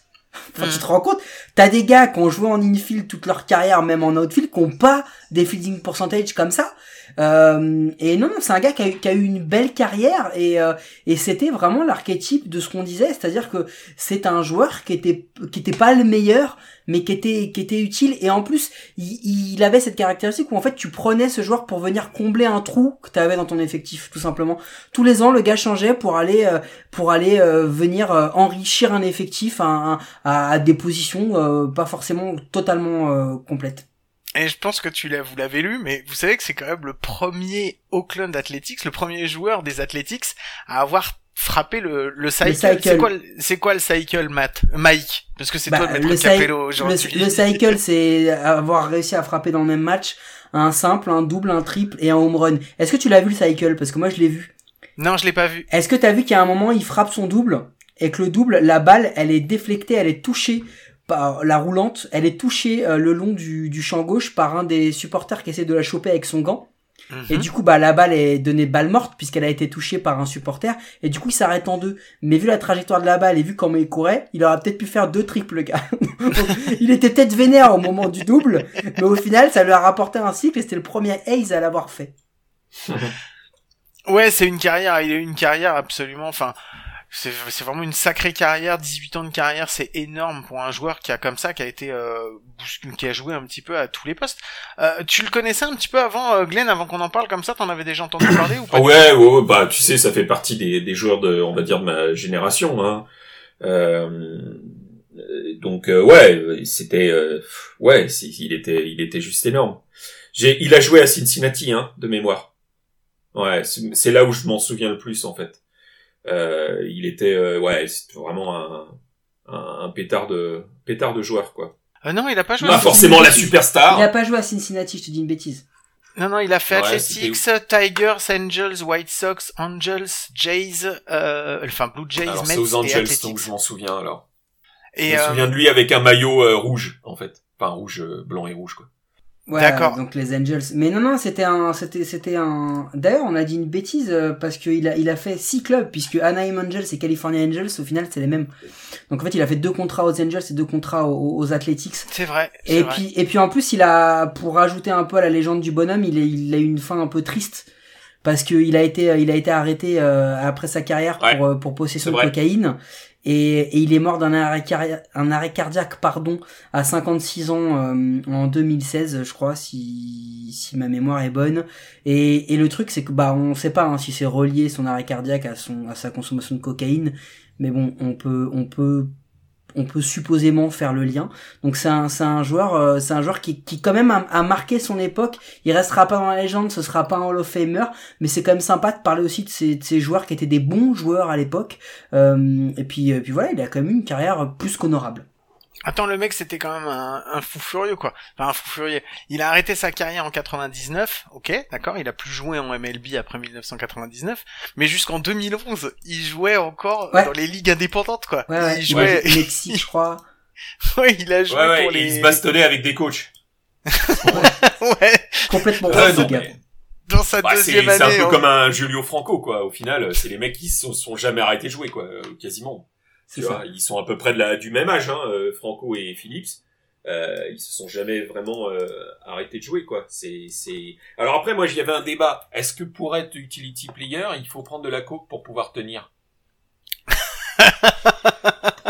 Enfin, tu te rends compte? T'as des gars qui ont joué en infield toute leur carrière, même en outfield, qui ont pas des fielding percentage comme ça. Euh, et non, non, c'est un gars qui a, eu, une belle carrière et, euh, et c'était vraiment l'archétype de ce qu'on disait, c'est-à-dire que c'est un joueur qui était qui était pas le meilleur, mais qui était utile et en plus il, avait cette caractéristique où en fait tu prenais ce joueur pour venir combler un trou que tu avais dans ton effectif tout simplement. Tous les ans le gars changeait pour aller euh, pour aller venir enrichir un effectif à, des positions pas forcément totalement complètes. Et je pense que tu l'as, vous l'avez lu, mais vous savez que c'est quand même le premier Oakland Athletics, le premier joueur des Athletics à avoir frappé le, le cycle. cycle. C'est quoi, le- c'est quoi le cycle, Matt, Mike? Parce que c'est Bah, toi le maître le, Capello aujourd'hui. le, le cycle, c'est avoir réussi à frapper dans le même match un simple, un double, un triple et un home run. Est-ce que tu l'as vu le cycle? Parce que moi je l'ai vu. Non, je l'ai pas vu. Est-ce que t'as vu qu'il y a un moment il frappe son double et que le double, la balle, elle est déflectée, elle est touchée par la roulante, elle est touchée euh, le long du, du champ gauche par un des supporters qui essaie de la choper avec son gant. Et Mhm. du coup, bah, la balle est donnée balle morte puisqu'elle a été touchée par un supporter. Et du coup, il s'arrête en deux. Mais vu la trajectoire de la balle et vu comment il courait, il aurait peut-être pu faire deux triples, le gars. Donc, il était peut-être vénère au moment du double. Mais au final, ça lui a rapporté un cycle et c'était le premier ace à l'avoir fait. Ouais, c'est une carrière, il a eu une carrière absolument, enfin, c'est vraiment une sacrée carrière, 18 ans de carrière, c'est énorme pour un joueur qui a comme ça, qui a été, euh, qui a joué un petit peu à tous les postes. Euh, tu le connaissais un petit peu avant, euh, Glenn, avant qu'on en parle comme ça, t'en avais déjà entendu parler ou pas Ah ouais, ouais, ouais, bah tu sais, ça fait partie des, des joueurs de, on va dire, de ma génération. Hein. Euh, donc euh, ouais, c'était, euh, ouais, il était, il était juste énorme. J'ai, il a joué à Cincinnati, hein, de mémoire. Ouais, c'est là où je m'en souviens le plus en fait. Euh, il était, euh, ouais, c'était vraiment un, un, un pétard de, pétard de joueur quoi. Euh, Non, il a pas joué. Pas à- forcément la Il superstar. a pas joué à Cincinnati, je te dis une bêtise. Non, non, il a fait Ouais, Athletics, Tigers, Angels, White Sox, Angels, Jays, euh, enfin Blue Jays, Alors Mets c'est aux et Angels, Athletics. donc je m'en souviens alors. Et je me euh, souviens de lui avec un maillot euh, rouge en fait, enfin rouge, euh, blanc et rouge quoi. Ouais, D'accord. Donc les Angels. Mais non, non, c'était un, c'était, c'était un. D'ailleurs, on a dit une bêtise euh, parce qu'il a, il a fait six clubs puisque Anaheim Angels et California Angels, au final, c'est les mêmes. Donc en fait, il a fait deux contrats aux Angels et deux contrats aux, aux Athletics. c'est vrai. Et vrai. puis, et puis en plus, il a, pour rajouter un peu à la légende du bonhomme, il, est, il a eu une fin un peu triste parce que il a été, il a été arrêté euh, après sa carrière Ouais. pour, euh, pour possession de vrai. cocaïne. Et, il est mort d'un arrêt cardiaque, pardon, à 56 ans euh, en 2016, je crois, si, si ma mémoire est bonne. Et, et le truc, c'est que bah on sait pas hein, si c'est relié son arrêt cardiaque à son à sa consommation de cocaïne, mais bon, on peut on peut on peut supposément faire le lien. Donc c'est un c'est un joueur euh, c'est un joueur qui qui quand même a, marqué son époque. Il restera pas dans la légende, ce sera pas un Hall of Famer, mais c'est quand même sympa de parler aussi de ces, joueurs qui étaient des bons joueurs à l'époque. Euh, et puis et puis voilà, il a quand même une carrière plus qu'honorable. Attends, le mec, c'était quand même un, un fou furieux, quoi. Enfin, un fou furieux. Il a arrêté sa carrière en 99, ok, d'accord, il a plus joué en MLB après 1999, mais jusqu'en 2011, il jouait encore Ouais. dans les ligues indépendantes, quoi. Ouais ouais. Il jouait, au Mexique, je crois. ouais, il a joué Ouais, ouais, pour les... il se bastonnait avec des coachs. ouais, Complètement non, mais- dans sa Bah, c'est deuxième c'est un année. peu comme un Julio Franco, quoi. Au final, c'est les mecs qui sont, sont jamais arrêtés de jouer, quoi, euh, quasiment. Tu ça. vois, ils sont à peu près de la, du même âge, hein, euh, Franco et Phillips. euh, ils se sont jamais vraiment euh, arrêtés de jouer quoi. C'est c'est. Alors après moi, il y avait un débat. Est-ce que pour être utility player, il faut prendre de la coke pour pouvoir tenir?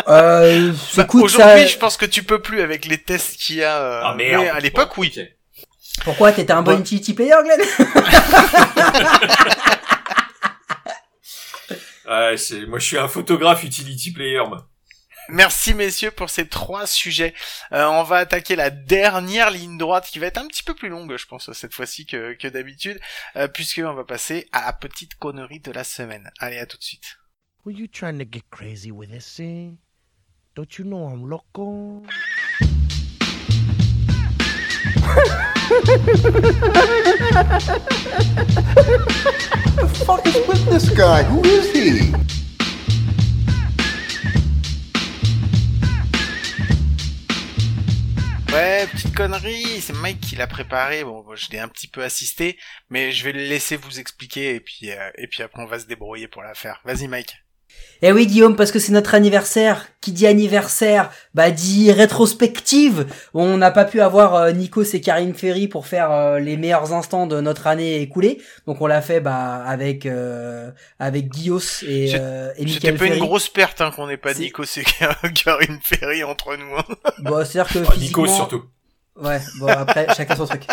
Euh, Bah, Aujourd'hui, ça- je pense que tu peux plus avec les tests qu'il y a. euh, Ah merde. mais à l'époque, oui. Pourquoi t'étais un bon Ouais. utility player, Glenn? Ouais, c'est moi je suis un photographe utility player. moi. Merci messieurs pour ces trois sujets. Euh, on va attaquer la dernière ligne droite qui va être un petit peu plus longue, je pense, cette fois-ci que, que d'habitude, euh, puisqu'on va passer à la petite connerie de la semaine. Allez, à tout de suite. Were you trying to get crazy with this thing? Don't you know I'm loco? this guy? Who is he? Ouais, petite connerie, c'est Mike qui l'a préparé. Bon, je l'ai un petit peu assisté, mais je vais le laisser vous expliquer et puis euh, et puis après on va se débrouiller pour la faire. Vas-y Mike. Eh oui, Guillaume, parce que c'est notre anniversaire. Qui dit anniversaire, bah dit rétrospective. On n'a pas pu avoir euh, Nikos et Karine Ferry pour faire euh, les meilleurs instants de notre année écoulée. Donc on l'a fait bah avec euh, avec Guillos et, C'est- euh, et C'était pas une grosse perte hein, qu'on n'ait pas Nico c'est Karine Ferry entre nous. hein. Bon, c'est-à-dire que surtout. Ouais, bon après chacun son truc.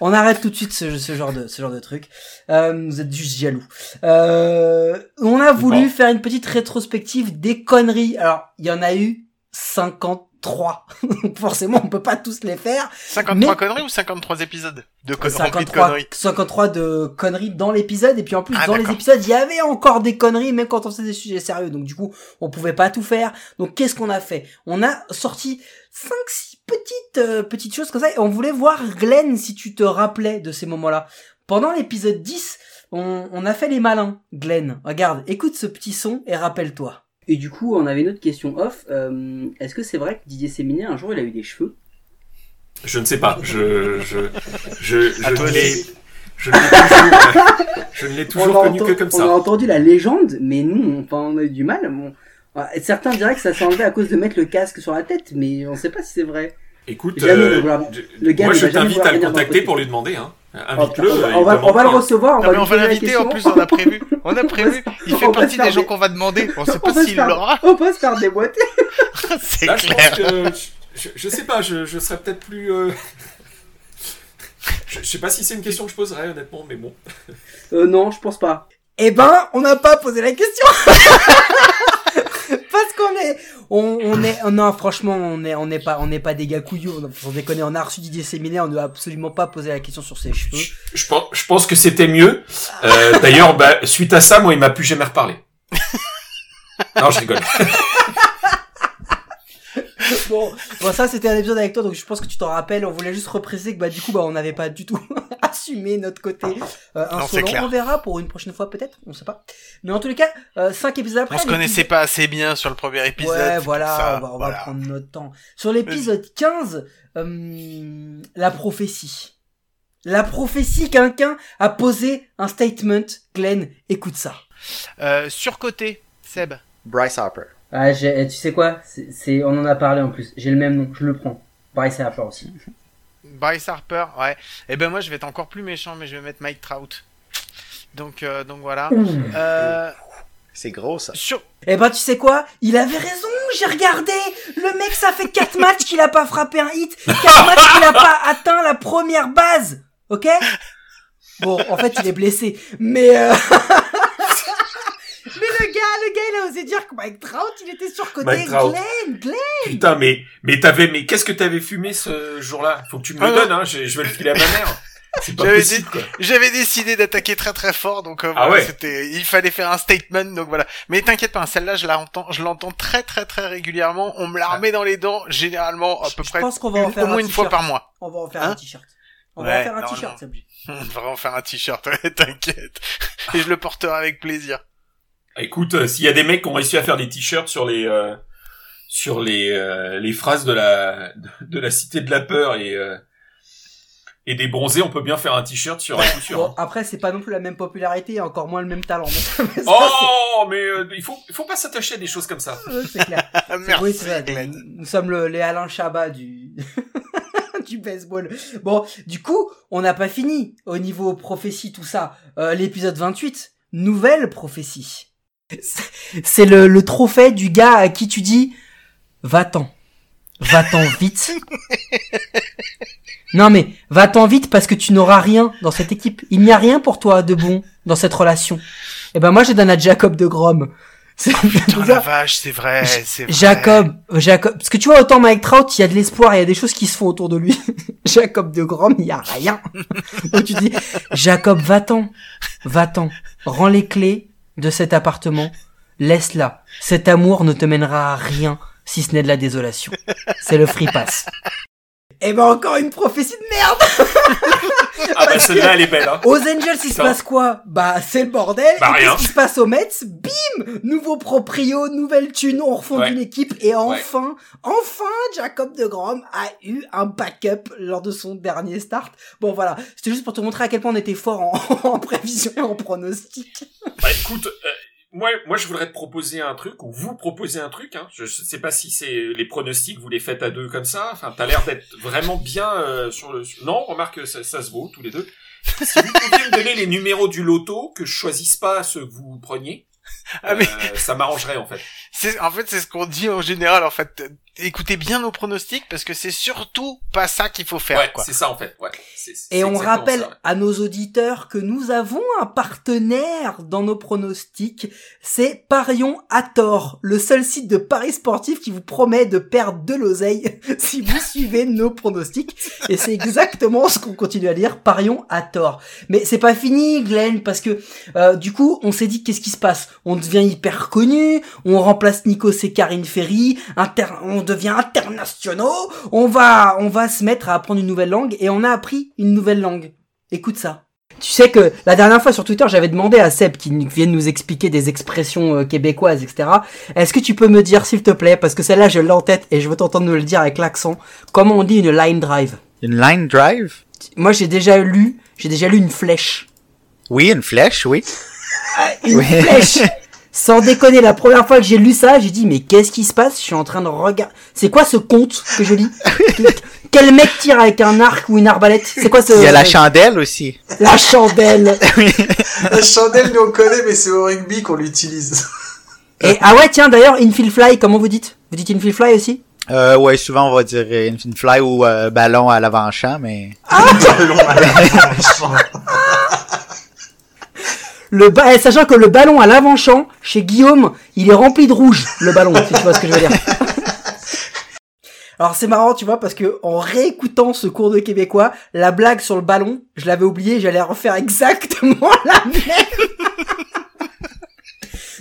On arrête tout de suite ce, ce genre de ce genre de truc. Euh, vous êtes juste jaloux. Euh, on a voulu Bon. faire une petite rétrospective des conneries. Alors il y en a eu 53. Donc forcément on peut pas tous les faire. 53 Mais- conneries ou 53 épisodes de con- remplis de 53, conneries? 53 de conneries dans l'épisode et puis en plus Ah, dans les épisodes il y avait encore des conneries même quand on faisait des sujets sérieux donc du coup on pouvait pas tout faire donc qu'est-ce qu'on a fait? On a sorti 5 6 petites euh, petites choses comme ça et on voulait voir Glenn si tu te rappelais de ces moments-là pendant l'épisode 10 on, on a fait les malins Glenn regarde écoute ce petit son et rappelle-toi et du coup on avait une autre question off Euh, est-ce que c'est vrai que Didier Séminet un jour il a eu des cheveux? Je ne sais pas. Je je je je l'ai je ne l'ai toujours je ne l'ai toujours on connu que comme On a ça. entendu la légende, mais nous, on, on a eu du mal. Bon. Ah, Certains diraient que ça s'est enlevé à cause de mettre le casque sur la tête, mais on sait pas si c'est vrai. Écoute, Jamais euh, le gars moi ne je t'invite à le contacter pour lui demander. Hein. Invite-le. on va, on le recevoir, on Non, va on l'inviter, en plus on a prévu. On a prévu. Il fait On partie des gens qu'on va demander. On sait pas s'il l'aura. On peut se faire déboîter. C'est Là, je pense clair. que je, je sais pas, je, je serais peut-être plus. euh, je, je sais pas si c'est une question que je poserais honnêtement, mais bon. Euh, non, je pense pas. Eh ben, on n'a pas posé la question. Parce qu'on est, on, on est, non, franchement, on est, on n'est pas, on n'est pas des gars couillous. On, on déconne, on a reçu Didier Séminaire, on ne doit absolument pas poser la question sur ses cheveux. Je, je pense, je pense que c'était mieux. Euh, D'ailleurs, bah, suite à ça, moi, il m'a plus jamais reparlé. Non, je rigole. Bon, bon, ça c'était un épisode avec toi, donc je pense que tu t'en rappelles. On voulait juste repréciser que bah du coup bah on n'avait pas du tout assumé notre côté euh, Non, c'est insolent. On verra pour une prochaine fois peut-être, on sait pas. Mais en tous les cas, euh, cinq épisodes après. On se connaissait pas assez bien sur le premier épisode. Ouais, voilà, ça, on va, on va voilà. prendre notre temps. Sur l'épisode 15, euh, la prophétie. La prophétie, quelqu'un a posé un statement. Glenn, écoute ça. Euh, surcoté, Seb. Bryce Harper. Ah, tu sais quoi? C'est, On en a parlé en plus. J'ai le même nom, je le prends. Bryce Harper aussi. Bryce Harper, ouais. Et ben moi je vais être encore plus méchant, mais je vais mettre Mike Trout. Donc euh, donc voilà. Euh, C'est gros ça. sur Eh ben, tu sais quoi? Il avait raison, j'ai regardé Le mec, ça fait 4 matchs qu'il a pas frappé un hit 4 matchs qu'il a pas atteint la première base Ok? Bon, en fait, il est blessé. Mais... Euh... Le gars, le gars, il a osé dire que Mike Trout, il était surcoté. Mike Trout. Glenn, Glenn Putain, mais, mais t'avais, mais qu'est-ce que t'avais fumé ce jour-là? Faut que tu me Ah le non. donnes, hein. Je, je vais le filer à ma mère. C'est pas J'avais possible, quoi. J'avais décidé d'attaquer très très fort, donc euh, Ah voilà, ouais. c'était, il fallait faire un statement, donc voilà. Mais t'inquiète pas, celle-là, je l'entends, je l'entends très très très régulièrement. On me la remet dans les dents, généralement à peu Je près pense qu'on va en faire au moins un une fois t-shirt. par mois. On va en faire Hein un t-shirt. On va en faire un t-shirt. On devrait en faire un t-shirt, ouais, t'inquiète. Et je le porterai avec plaisir. Écoute, euh, s'il y a des mecs qui ont réussi à faire des t-shirts sur les, euh, sur les, euh, les phrases de la, de la cité de la peur et, euh, et des bronzés, on peut bien faire un t-shirt sur un coup sûr. Bon, hein. après, c'est pas non plus la même popularité et encore moins le même talent. Mais mais ça, Oh, mais euh, il faut, il faut pas s'attacher à des choses comme ça. c'est- c'est clair. Merci, oui, c'est vrai. Glenn. Nous, nous sommes le, les Alain Chabat du, du du baseball. Bon, du coup, on n'a pas fini au niveau prophétie tout ça. Euh, L'épisode 28, nouvelle prophétie. C'est- le, le trophée du gars à qui tu dis va-t'en, va-t'en vite. Non mais va-t'en vite parce que tu n'auras rien dans cette équipe. Il n'y a rien pour toi de bon dans cette relation. Et ben moi je donne à Jacob de Grom. C'est- Putain, la vache, c'est vrai, c'est vrai. Jacob, Jacob, parce que tu vois autant Mike Trout, il y a de l'espoir, il y a des choses qui se font autour de lui. Jacob de Grom, il y a rien. Donc tu dis, Jacob, va-t'en, va-t'en, rends les clés de cet appartement, laisse-la. Cet amour ne te mènera à rien si ce n'est de la désolation. C'est le free pass. Eh ben encore une prophétie de merde. Ah bah celle-là, elle est belle, hein. Aux Angels, il se passe quoi? Bah, c'est le bordel. Bah, et rien. qu'est-ce qui se passe aux Mets? Bim Nouveau proprio, nouvelle thune, on refond Ouais. une équipe. Et enfin, enfin, Jacob de Grom a eu un backup lors de son dernier start. Bon, voilà. C'était juste pour te montrer à quel point on était fort en, en prévision et en pronostic. Bah écoute, euh, moi, moi je voudrais te proposer un truc, ou vous proposer un truc, hein. je sais pas si c'est les pronostics, vous les faites à deux comme ça, enfin t'as l'air d'être vraiment bien euh, sur le... Non, remarque, ça, ça se vaut, tous les deux. Si vous pouviez me donner les numéros du loto, que je choisisse pas ceux que vous preniez, Ah, mais- euh, ça m'arrangerait en fait. C'est, en fait, c'est ce qu'on dit en général, en fait. Écoutez bien nos pronostics, parce que c'est surtout pas ça qu'il faut faire, Ouais, quoi. c'est ça en fait, ouais. Et on rappelle ça, ouais. à nos auditeurs que nous avons un partenaire dans nos pronostics. C'est Parion à tort, le seul site de paris sportif qui vous promet de perdre de l'oseille si vous suivez nos pronostics. Et c'est exactement ce qu'on continue à dire, Parion à tort. Mais c'est pas fini, Glenn, parce que euh, du coup, on s'est dit qu'est-ce qui se passe? On devient hyper connu, on remplace Nico et Karine Ferry, inter on devient internationaux, on va, on va se mettre à apprendre une nouvelle langue et on a appris une nouvelle langue. Écoute ça. Tu sais que la dernière fois sur Twitter, j'avais demandé à Seb qui vienne nous expliquer des expressions euh, québécoises, etc. Est-ce que tu peux me dire, s'il te plaît, parce que celle-là, je l'ai en tête et je veux t'entendre nous le dire avec l'accent, comment on dit une line drive? Une line drive? Moi, j'ai déjà lu, j'ai déjà lu une flèche. Oui, une flèche, oui. Une Oui. flèche Sans déconner, la première fois que j'ai lu ça, j'ai dit, mais qu'est-ce qui se passe? Je suis en train de regarder... C'est quoi ce conte que je lis? Quel mec tire avec un arc ou une arbalète? C'est quoi ce... Il y a la chandelle aussi. La chandelle. La chandelle, nous on connaît, mais c'est au rugby qu'on l'utilise. Et ah ouais, tiens, d'ailleurs, infield fly, comment vous dites? Vous dites infield fly aussi? Euh, ouais, souvent on va dire une fly ou euh, ballon à l'avant-champ, mais... le ba- eh, Sachant que le ballon à l'avant-champ, chez Guillaume, il est rempli de rouge, le ballon, si tu vois ce que je veux dire. Alors c'est marrant, tu vois, parce que en réécoutant ce cours de québécois, la blague sur le ballon, je l'avais oublié, j'allais refaire exactement la même.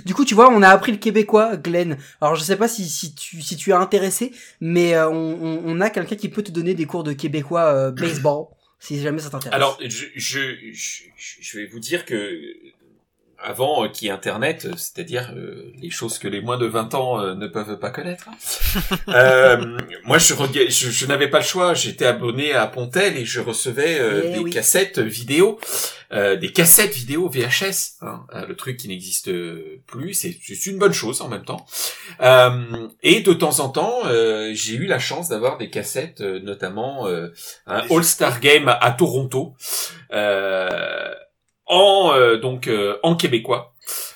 Du coup, tu vois, on a appris le québécois, Glenn. Alors, je sais pas si, si tu si tu es intéressé, mais euh, on, on, a quelqu'un qui peut te donner des cours de québécois euh, baseball, si jamais ça t'intéresse. Alors, je, je, je, je vais vous dire que avant euh, ait Internet, euh, c'est-à-dire euh, les choses que les moins de 20 ans euh, ne peuvent pas connaître, hein, euh, moi je, je, je n'avais pas le choix, j'étais abonné à Pontel et je recevais euh, Eh des oui. cassettes vidéo, euh, des cassettes vidéo VHS, hein, le truc qui n'existe plus, c'est c'est une bonne chose en même temps. Euh, et de temps en temps, euh, j'ai eu la chance d'avoir des cassettes, notamment euh, un All-Star Game à Toronto, euh, en euh, donc euh, en québécois.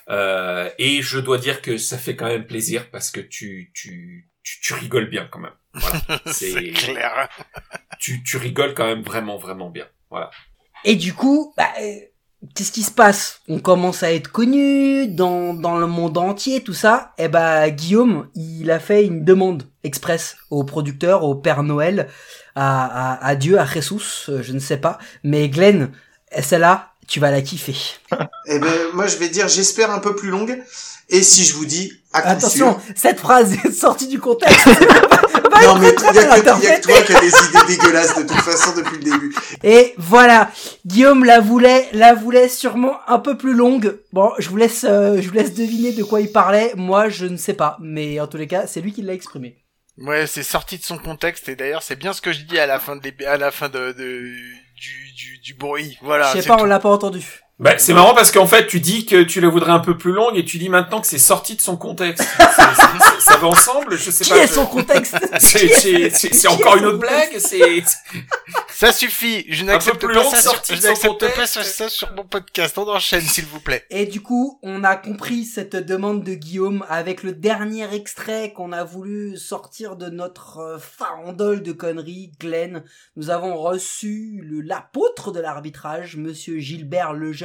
Euh, et je dois dire que ça fait quand même plaisir parce que tu tu tu, tu rigoles bien quand même. Voilà, C'est clair. Tu tu rigoles quand même vraiment vraiment bien. Voilà. Et du coup, bah, euh, qu'est-ce qui se passe? On commence à être connu dans, dans le monde entier, tout ça. Et bah, Guillaume, il a fait une demande express au producteur, au Père Noël, à, à, à Dieu, à Jesus, euh, je ne sais pas. Mais Glenn, celle-là, tu vas la kiffer. Eh ben, moi, je vais dire, j'espère un peu plus longue. Et si je vous dis, à coup Attention, sûr- cette phrase est sortie du contexte. Non, mais il y a que, y a que toi qui as des idées dégueulasses de toute façon depuis le début. Et voilà, Guillaume la voulait, la voulait sûrement un peu plus longue. Bon, je vous laisse, euh, je vous laisse deviner de quoi il parlait. Moi, je ne sais pas, mais en tous les cas, c'est lui qui l'a exprimé. Ouais, c'est sorti de son contexte et d'ailleurs c'est bien ce que je dis à la fin de à la fin de, de- du, du, du bruit. Voilà. je sais pas, tout. on l'a pas entendu. Bah, c'est marrant parce qu'en fait, tu dis que tu la voudrais un peu plus longue et tu dis maintenant que c'est sorti de son contexte. Ça va ensemble, je sais Qui pas. est je- son contexte C'est- Qui est C'est son- c'est- qui c'est est encore une autre blague. C'est Ça suffit, je n'accepte plus pas long, ça, sur, sorti de je n'accepte pas ça, ça sur mon podcast. On enchaîne, s'il vous plaît. Et du coup, on a compris cette demande de Guillaume avec le dernier extrait qu'on a voulu sortir de notre euh, farandole de conneries, Glenn. Nous avons reçu le- l'apôtre de l'arbitrage, monsieur Gilbert Lejeune,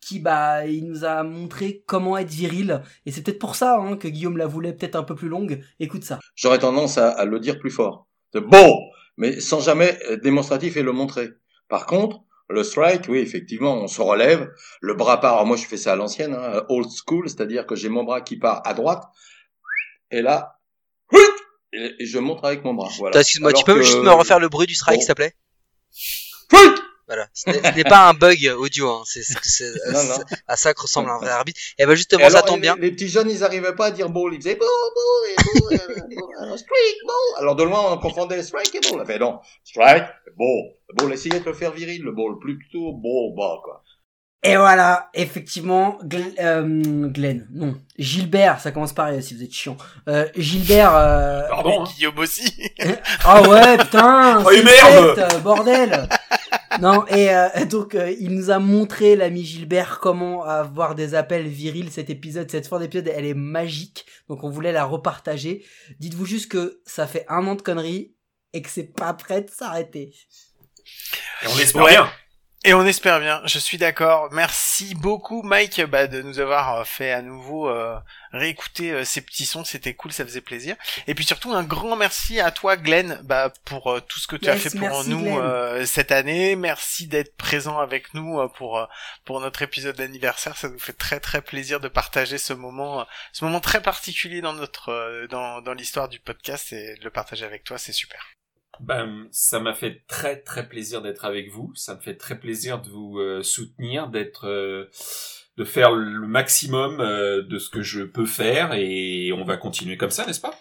qui, bah, il nous a montré comment être viril. Et c'est peut-être pour ça, hein, que Guillaume la voulait peut-être un peu plus longue. Écoute ça. J'aurais tendance à, à le dire plus fort. C'est bon, mais sans jamais être démonstratif et le montrer. Par contre, le strike, oui, effectivement, on se relève, le bras part. Alors moi, je fais ça à l'ancienne, hein, old school, c'est-à-dire que j'ai mon bras qui part à droite, et là, et et je montre avec mon bras. Voilà. Excuse-moi, tu peux que- juste me refaire le bruit du strike, Bon. s'il te plaît? Voilà. Ce n'est pas un bug audio, hein. C'est c'est- c'est- Non, non. à ça que ressemble un vrai arbitre. Et ben justement, Et ça tombe bien. Les, petits jeunes, ils arrivaient pas à dire ball, ils faisaient ball, ball, et ball, ball, strike, ball. Alors de loin, on confondait strike et ball. Fait non, strike, ball. Ball, essayez de le faire viril, le ball, plutôt ball, bas, quoi. Et voilà, effectivement, Gl- euh, Glenn, non, Gilbert, ça commence pareil si vous êtes chiant. Euh, Gilbert, euh... Pardon. hein. Guillaume aussi. Ah ouais, putain, Oh, c'est merde euh, bordel. non, et euh, donc euh, il nous a montré l'ami Gilbert comment avoir des appels virils cet épisode, cette fin d'épisode, elle est magique. Donc on voulait la repartager. Dites-vous juste que ça fait un an de conneries et que c'est pas prêt de s'arrêter. Et on l'espère Ouais. bien. Et on espère bien, je suis d'accord. Merci beaucoup Mike bah, de nous avoir euh, fait à nouveau euh, réécouter euh, ces petits sons, c'était cool, ça faisait plaisir. Et puis surtout un grand merci à toi Glenn bah, pour euh, tout ce que tu as fait pour nous euh, cette année. Merci d'être présent avec nous euh, pour pour notre épisode d'anniversaire. Ça nous fait très très plaisir de partager ce moment ce moment très particulier dans notre euh, dans dans l'histoire du podcast et de le partager avec toi, c'est super. Ben, ça m'a fait très très plaisir d'être avec vous. Ça me fait très plaisir de vous euh, soutenir, d'être, euh, de faire le maximum euh, de ce que je peux faire, et on va continuer comme ça, n'est-ce pas?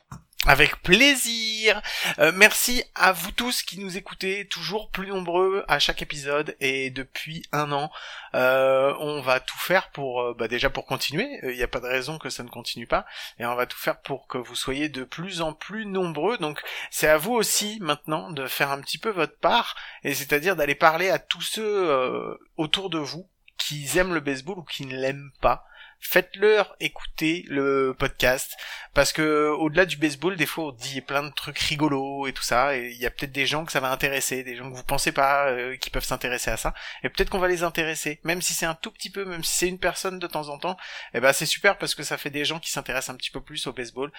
Avec plaisir. Euh, merci à vous tous qui nous écoutez, toujours plus nombreux à chaque épisode et depuis un an, euh, on va tout faire pour, euh, bah déjà pour continuer. Il n'y a pas de raison que ça ne continue pas et on va tout faire pour que vous soyez de plus en plus nombreux. Donc c'est à vous aussi maintenant de faire un petit peu votre part et c'est-à-dire d'aller parler à tous ceux autour de vous qui aiment le baseball ou qui ne l'aiment pas faites-leur écouter le podcast parce que au-delà du baseball des fois on dit plein de trucs rigolos et tout ça et il y a peut-être des gens que ça va intéresser des gens que vous pensez pas euh, qui peuvent s'intéresser à ça et peut-être qu'on va les intéresser. Même si c'est un tout petit peu même si c'est une personne de temps en temps et ben c'est super parce que ça fait des gens qui s'intéressent un petit peu plus au baseball.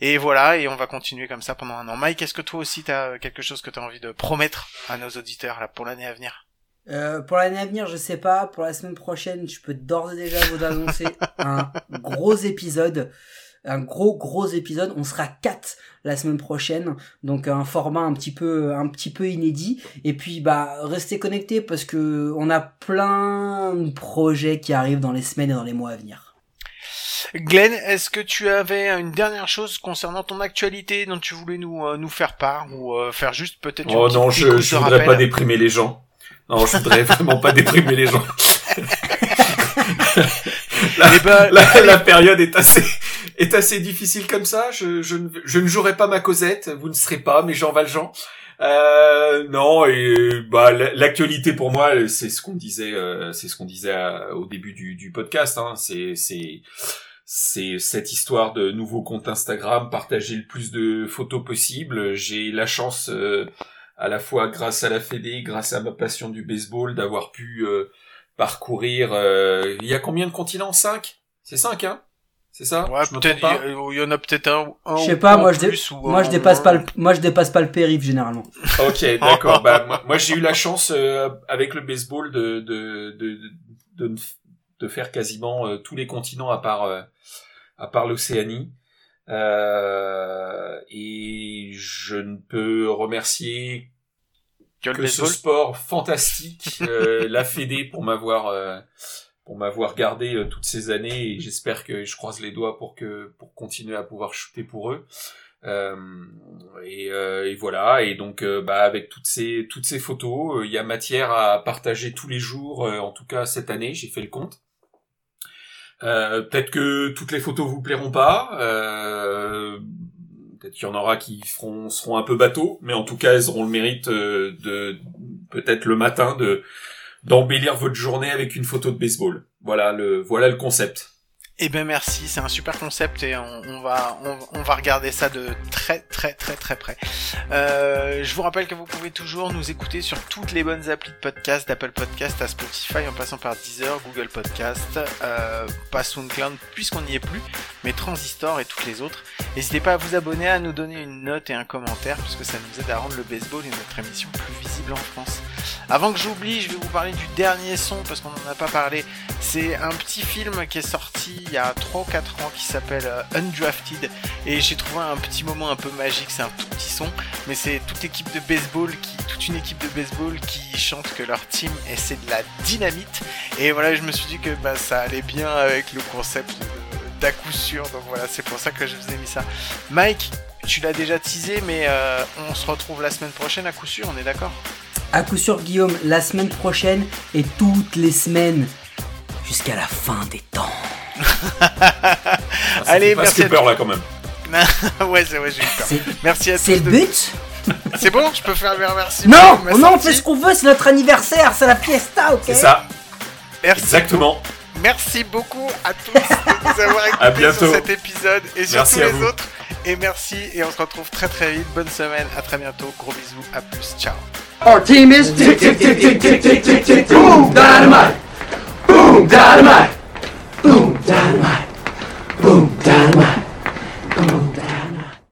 Et voilà et on va continuer comme ça pendant un an. Mike est-ce que toi aussi t'as quelque chose que t'as envie de promettre à nos auditeurs là pour l'année à venir? Euh, pour l'année à venir, je sais pas. Pour la semaine prochaine, je peux d'ores et déjà vous annoncer un gros épisode. Un gros gros épisode. On sera quatre la semaine prochaine. Donc un format un petit peu un petit peu inédit. Et puis bah restez connectés parce que on a plein de projets qui arrivent dans les semaines et dans les mois à venir. Glenn, est-ce que tu avais une dernière chose concernant ton actualité dont tu voulais nous euh, nous faire part ou euh, faire juste peut-être une Oh non, je, je voudrais rappel pas déprimer les gens. Non, je voudrais vraiment pas déprimer les gens. la, Eh ben, la- la période est assez est assez difficile comme ça. Je, je, ne, je ne jouerai pas ma Cosette. Vous ne serez pas mes Jean Valjean. Euh, non et bah l'actualité pour moi c'est ce qu'on disait euh, c'est ce qu'on disait à- au début du, du podcast hein. c'est c'est c'est cette histoire de nouveau compte Instagram partager le plus de photos possible j'ai la chance euh, à la fois grâce à la Fédé grâce à ma passion du baseball d'avoir pu euh, parcourir euh, il y a combien de continents? Cinq? C'est cinq hein? C'est ça? Ouais, peut-être il y, il y en a peut-être un, un Je sais ou- pas, moi je, plus, ou moi je un- dépasse pas le, moi je dépasse pas le périph généralement. Ok, d'accord. bah, moi, moi, j'ai eu la chance euh, avec le baseball de de de de, de, de faire quasiment euh, tous les continents à part euh, à part l'Océanie. Euh, et je ne peux remercier Que ce sport fantastique, euh, la Fédé pour m'avoir euh, pour m'avoir gardé euh, toutes ces années et j'espère que je croise les doigts pour que pour continuer à pouvoir shooter pour eux. Euh, et, euh, et voilà. Et donc, bah, avec toutes ces toutes ces photos, il y a matière à partager tous les jours. euh, en tout cas, cette année, j'ai fait le compte. Euh, peut-être que toutes les photos vous plairont pas. Euh, peut-être qu'il y en aura qui seront un peu bateaux, mais en tout cas, elles auront le mérite euh, de peut-être le matin de d'embellir votre journée avec une photo de baseball. Voilà le voilà le concept. Eh ben merci, c'est un super concept et on, va on, on va regarder ça de très très très très près. Euh, je vous rappelle que vous pouvez toujours nous écouter sur toutes les bonnes applis de podcast, d'Apple Podcast à Spotify, en passant par Deezer, Google Podcast, euh, pas SoundCloud puisqu'on n'y est plus, mais Transistor et toutes les autres. N'hésitez pas à vous abonner, à nous donner une note et un commentaire puisque ça nous aide à rendre le baseball et notre émission plus visible en France. Avant que j'oublie, je vais vous parler du dernier son parce qu'on n'en a pas parlé. C'est un petit film qui est sorti il y a 3 ou 4 ans qui s'appelle euh, Undrafted et j'ai trouvé un petit moment un peu magique, c'est un tout petit son, mais c'est toute équipe de baseball qui toute une équipe de baseball qui chante que leur team et c'est de la dynamite et voilà, je me suis dit que bah, ça allait bien avec le concept d'à coup sûr. Donc voilà, c'est pour ça que je vous ai mis ça. Mike, tu l'as déjà teasé mais euh, on se retrouve la semaine prochaine à coup sûr, on est d'accord? À coup sûr, Guillaume, la semaine prochaine et toutes les semaines jusqu'à la fin des temps. Ça Allez, merci à peur là quand même. ouais, c'est vrai, j'ai eu peur. C'est- Merci à tous. C'est le de- but C'est bon, je peux faire le remerciement. Non, ma non, on fait ce qu'on veut, c'est notre anniversaire, c'est la fiesta, ok C'est ça. Merci. Exactement. Merci beaucoup à tous de nous avoir écoutés sur cet épisode et sur Merci tous les vous. autres. Et merci, et on se retrouve très très vite. Bonne semaine, à très bientôt. Gros bisous, à plus, ciao. Our team is tick tick tick tick tick tick tick tick Boom dynamite. Boom dynamite. Boom dynamite. Boom dynamite.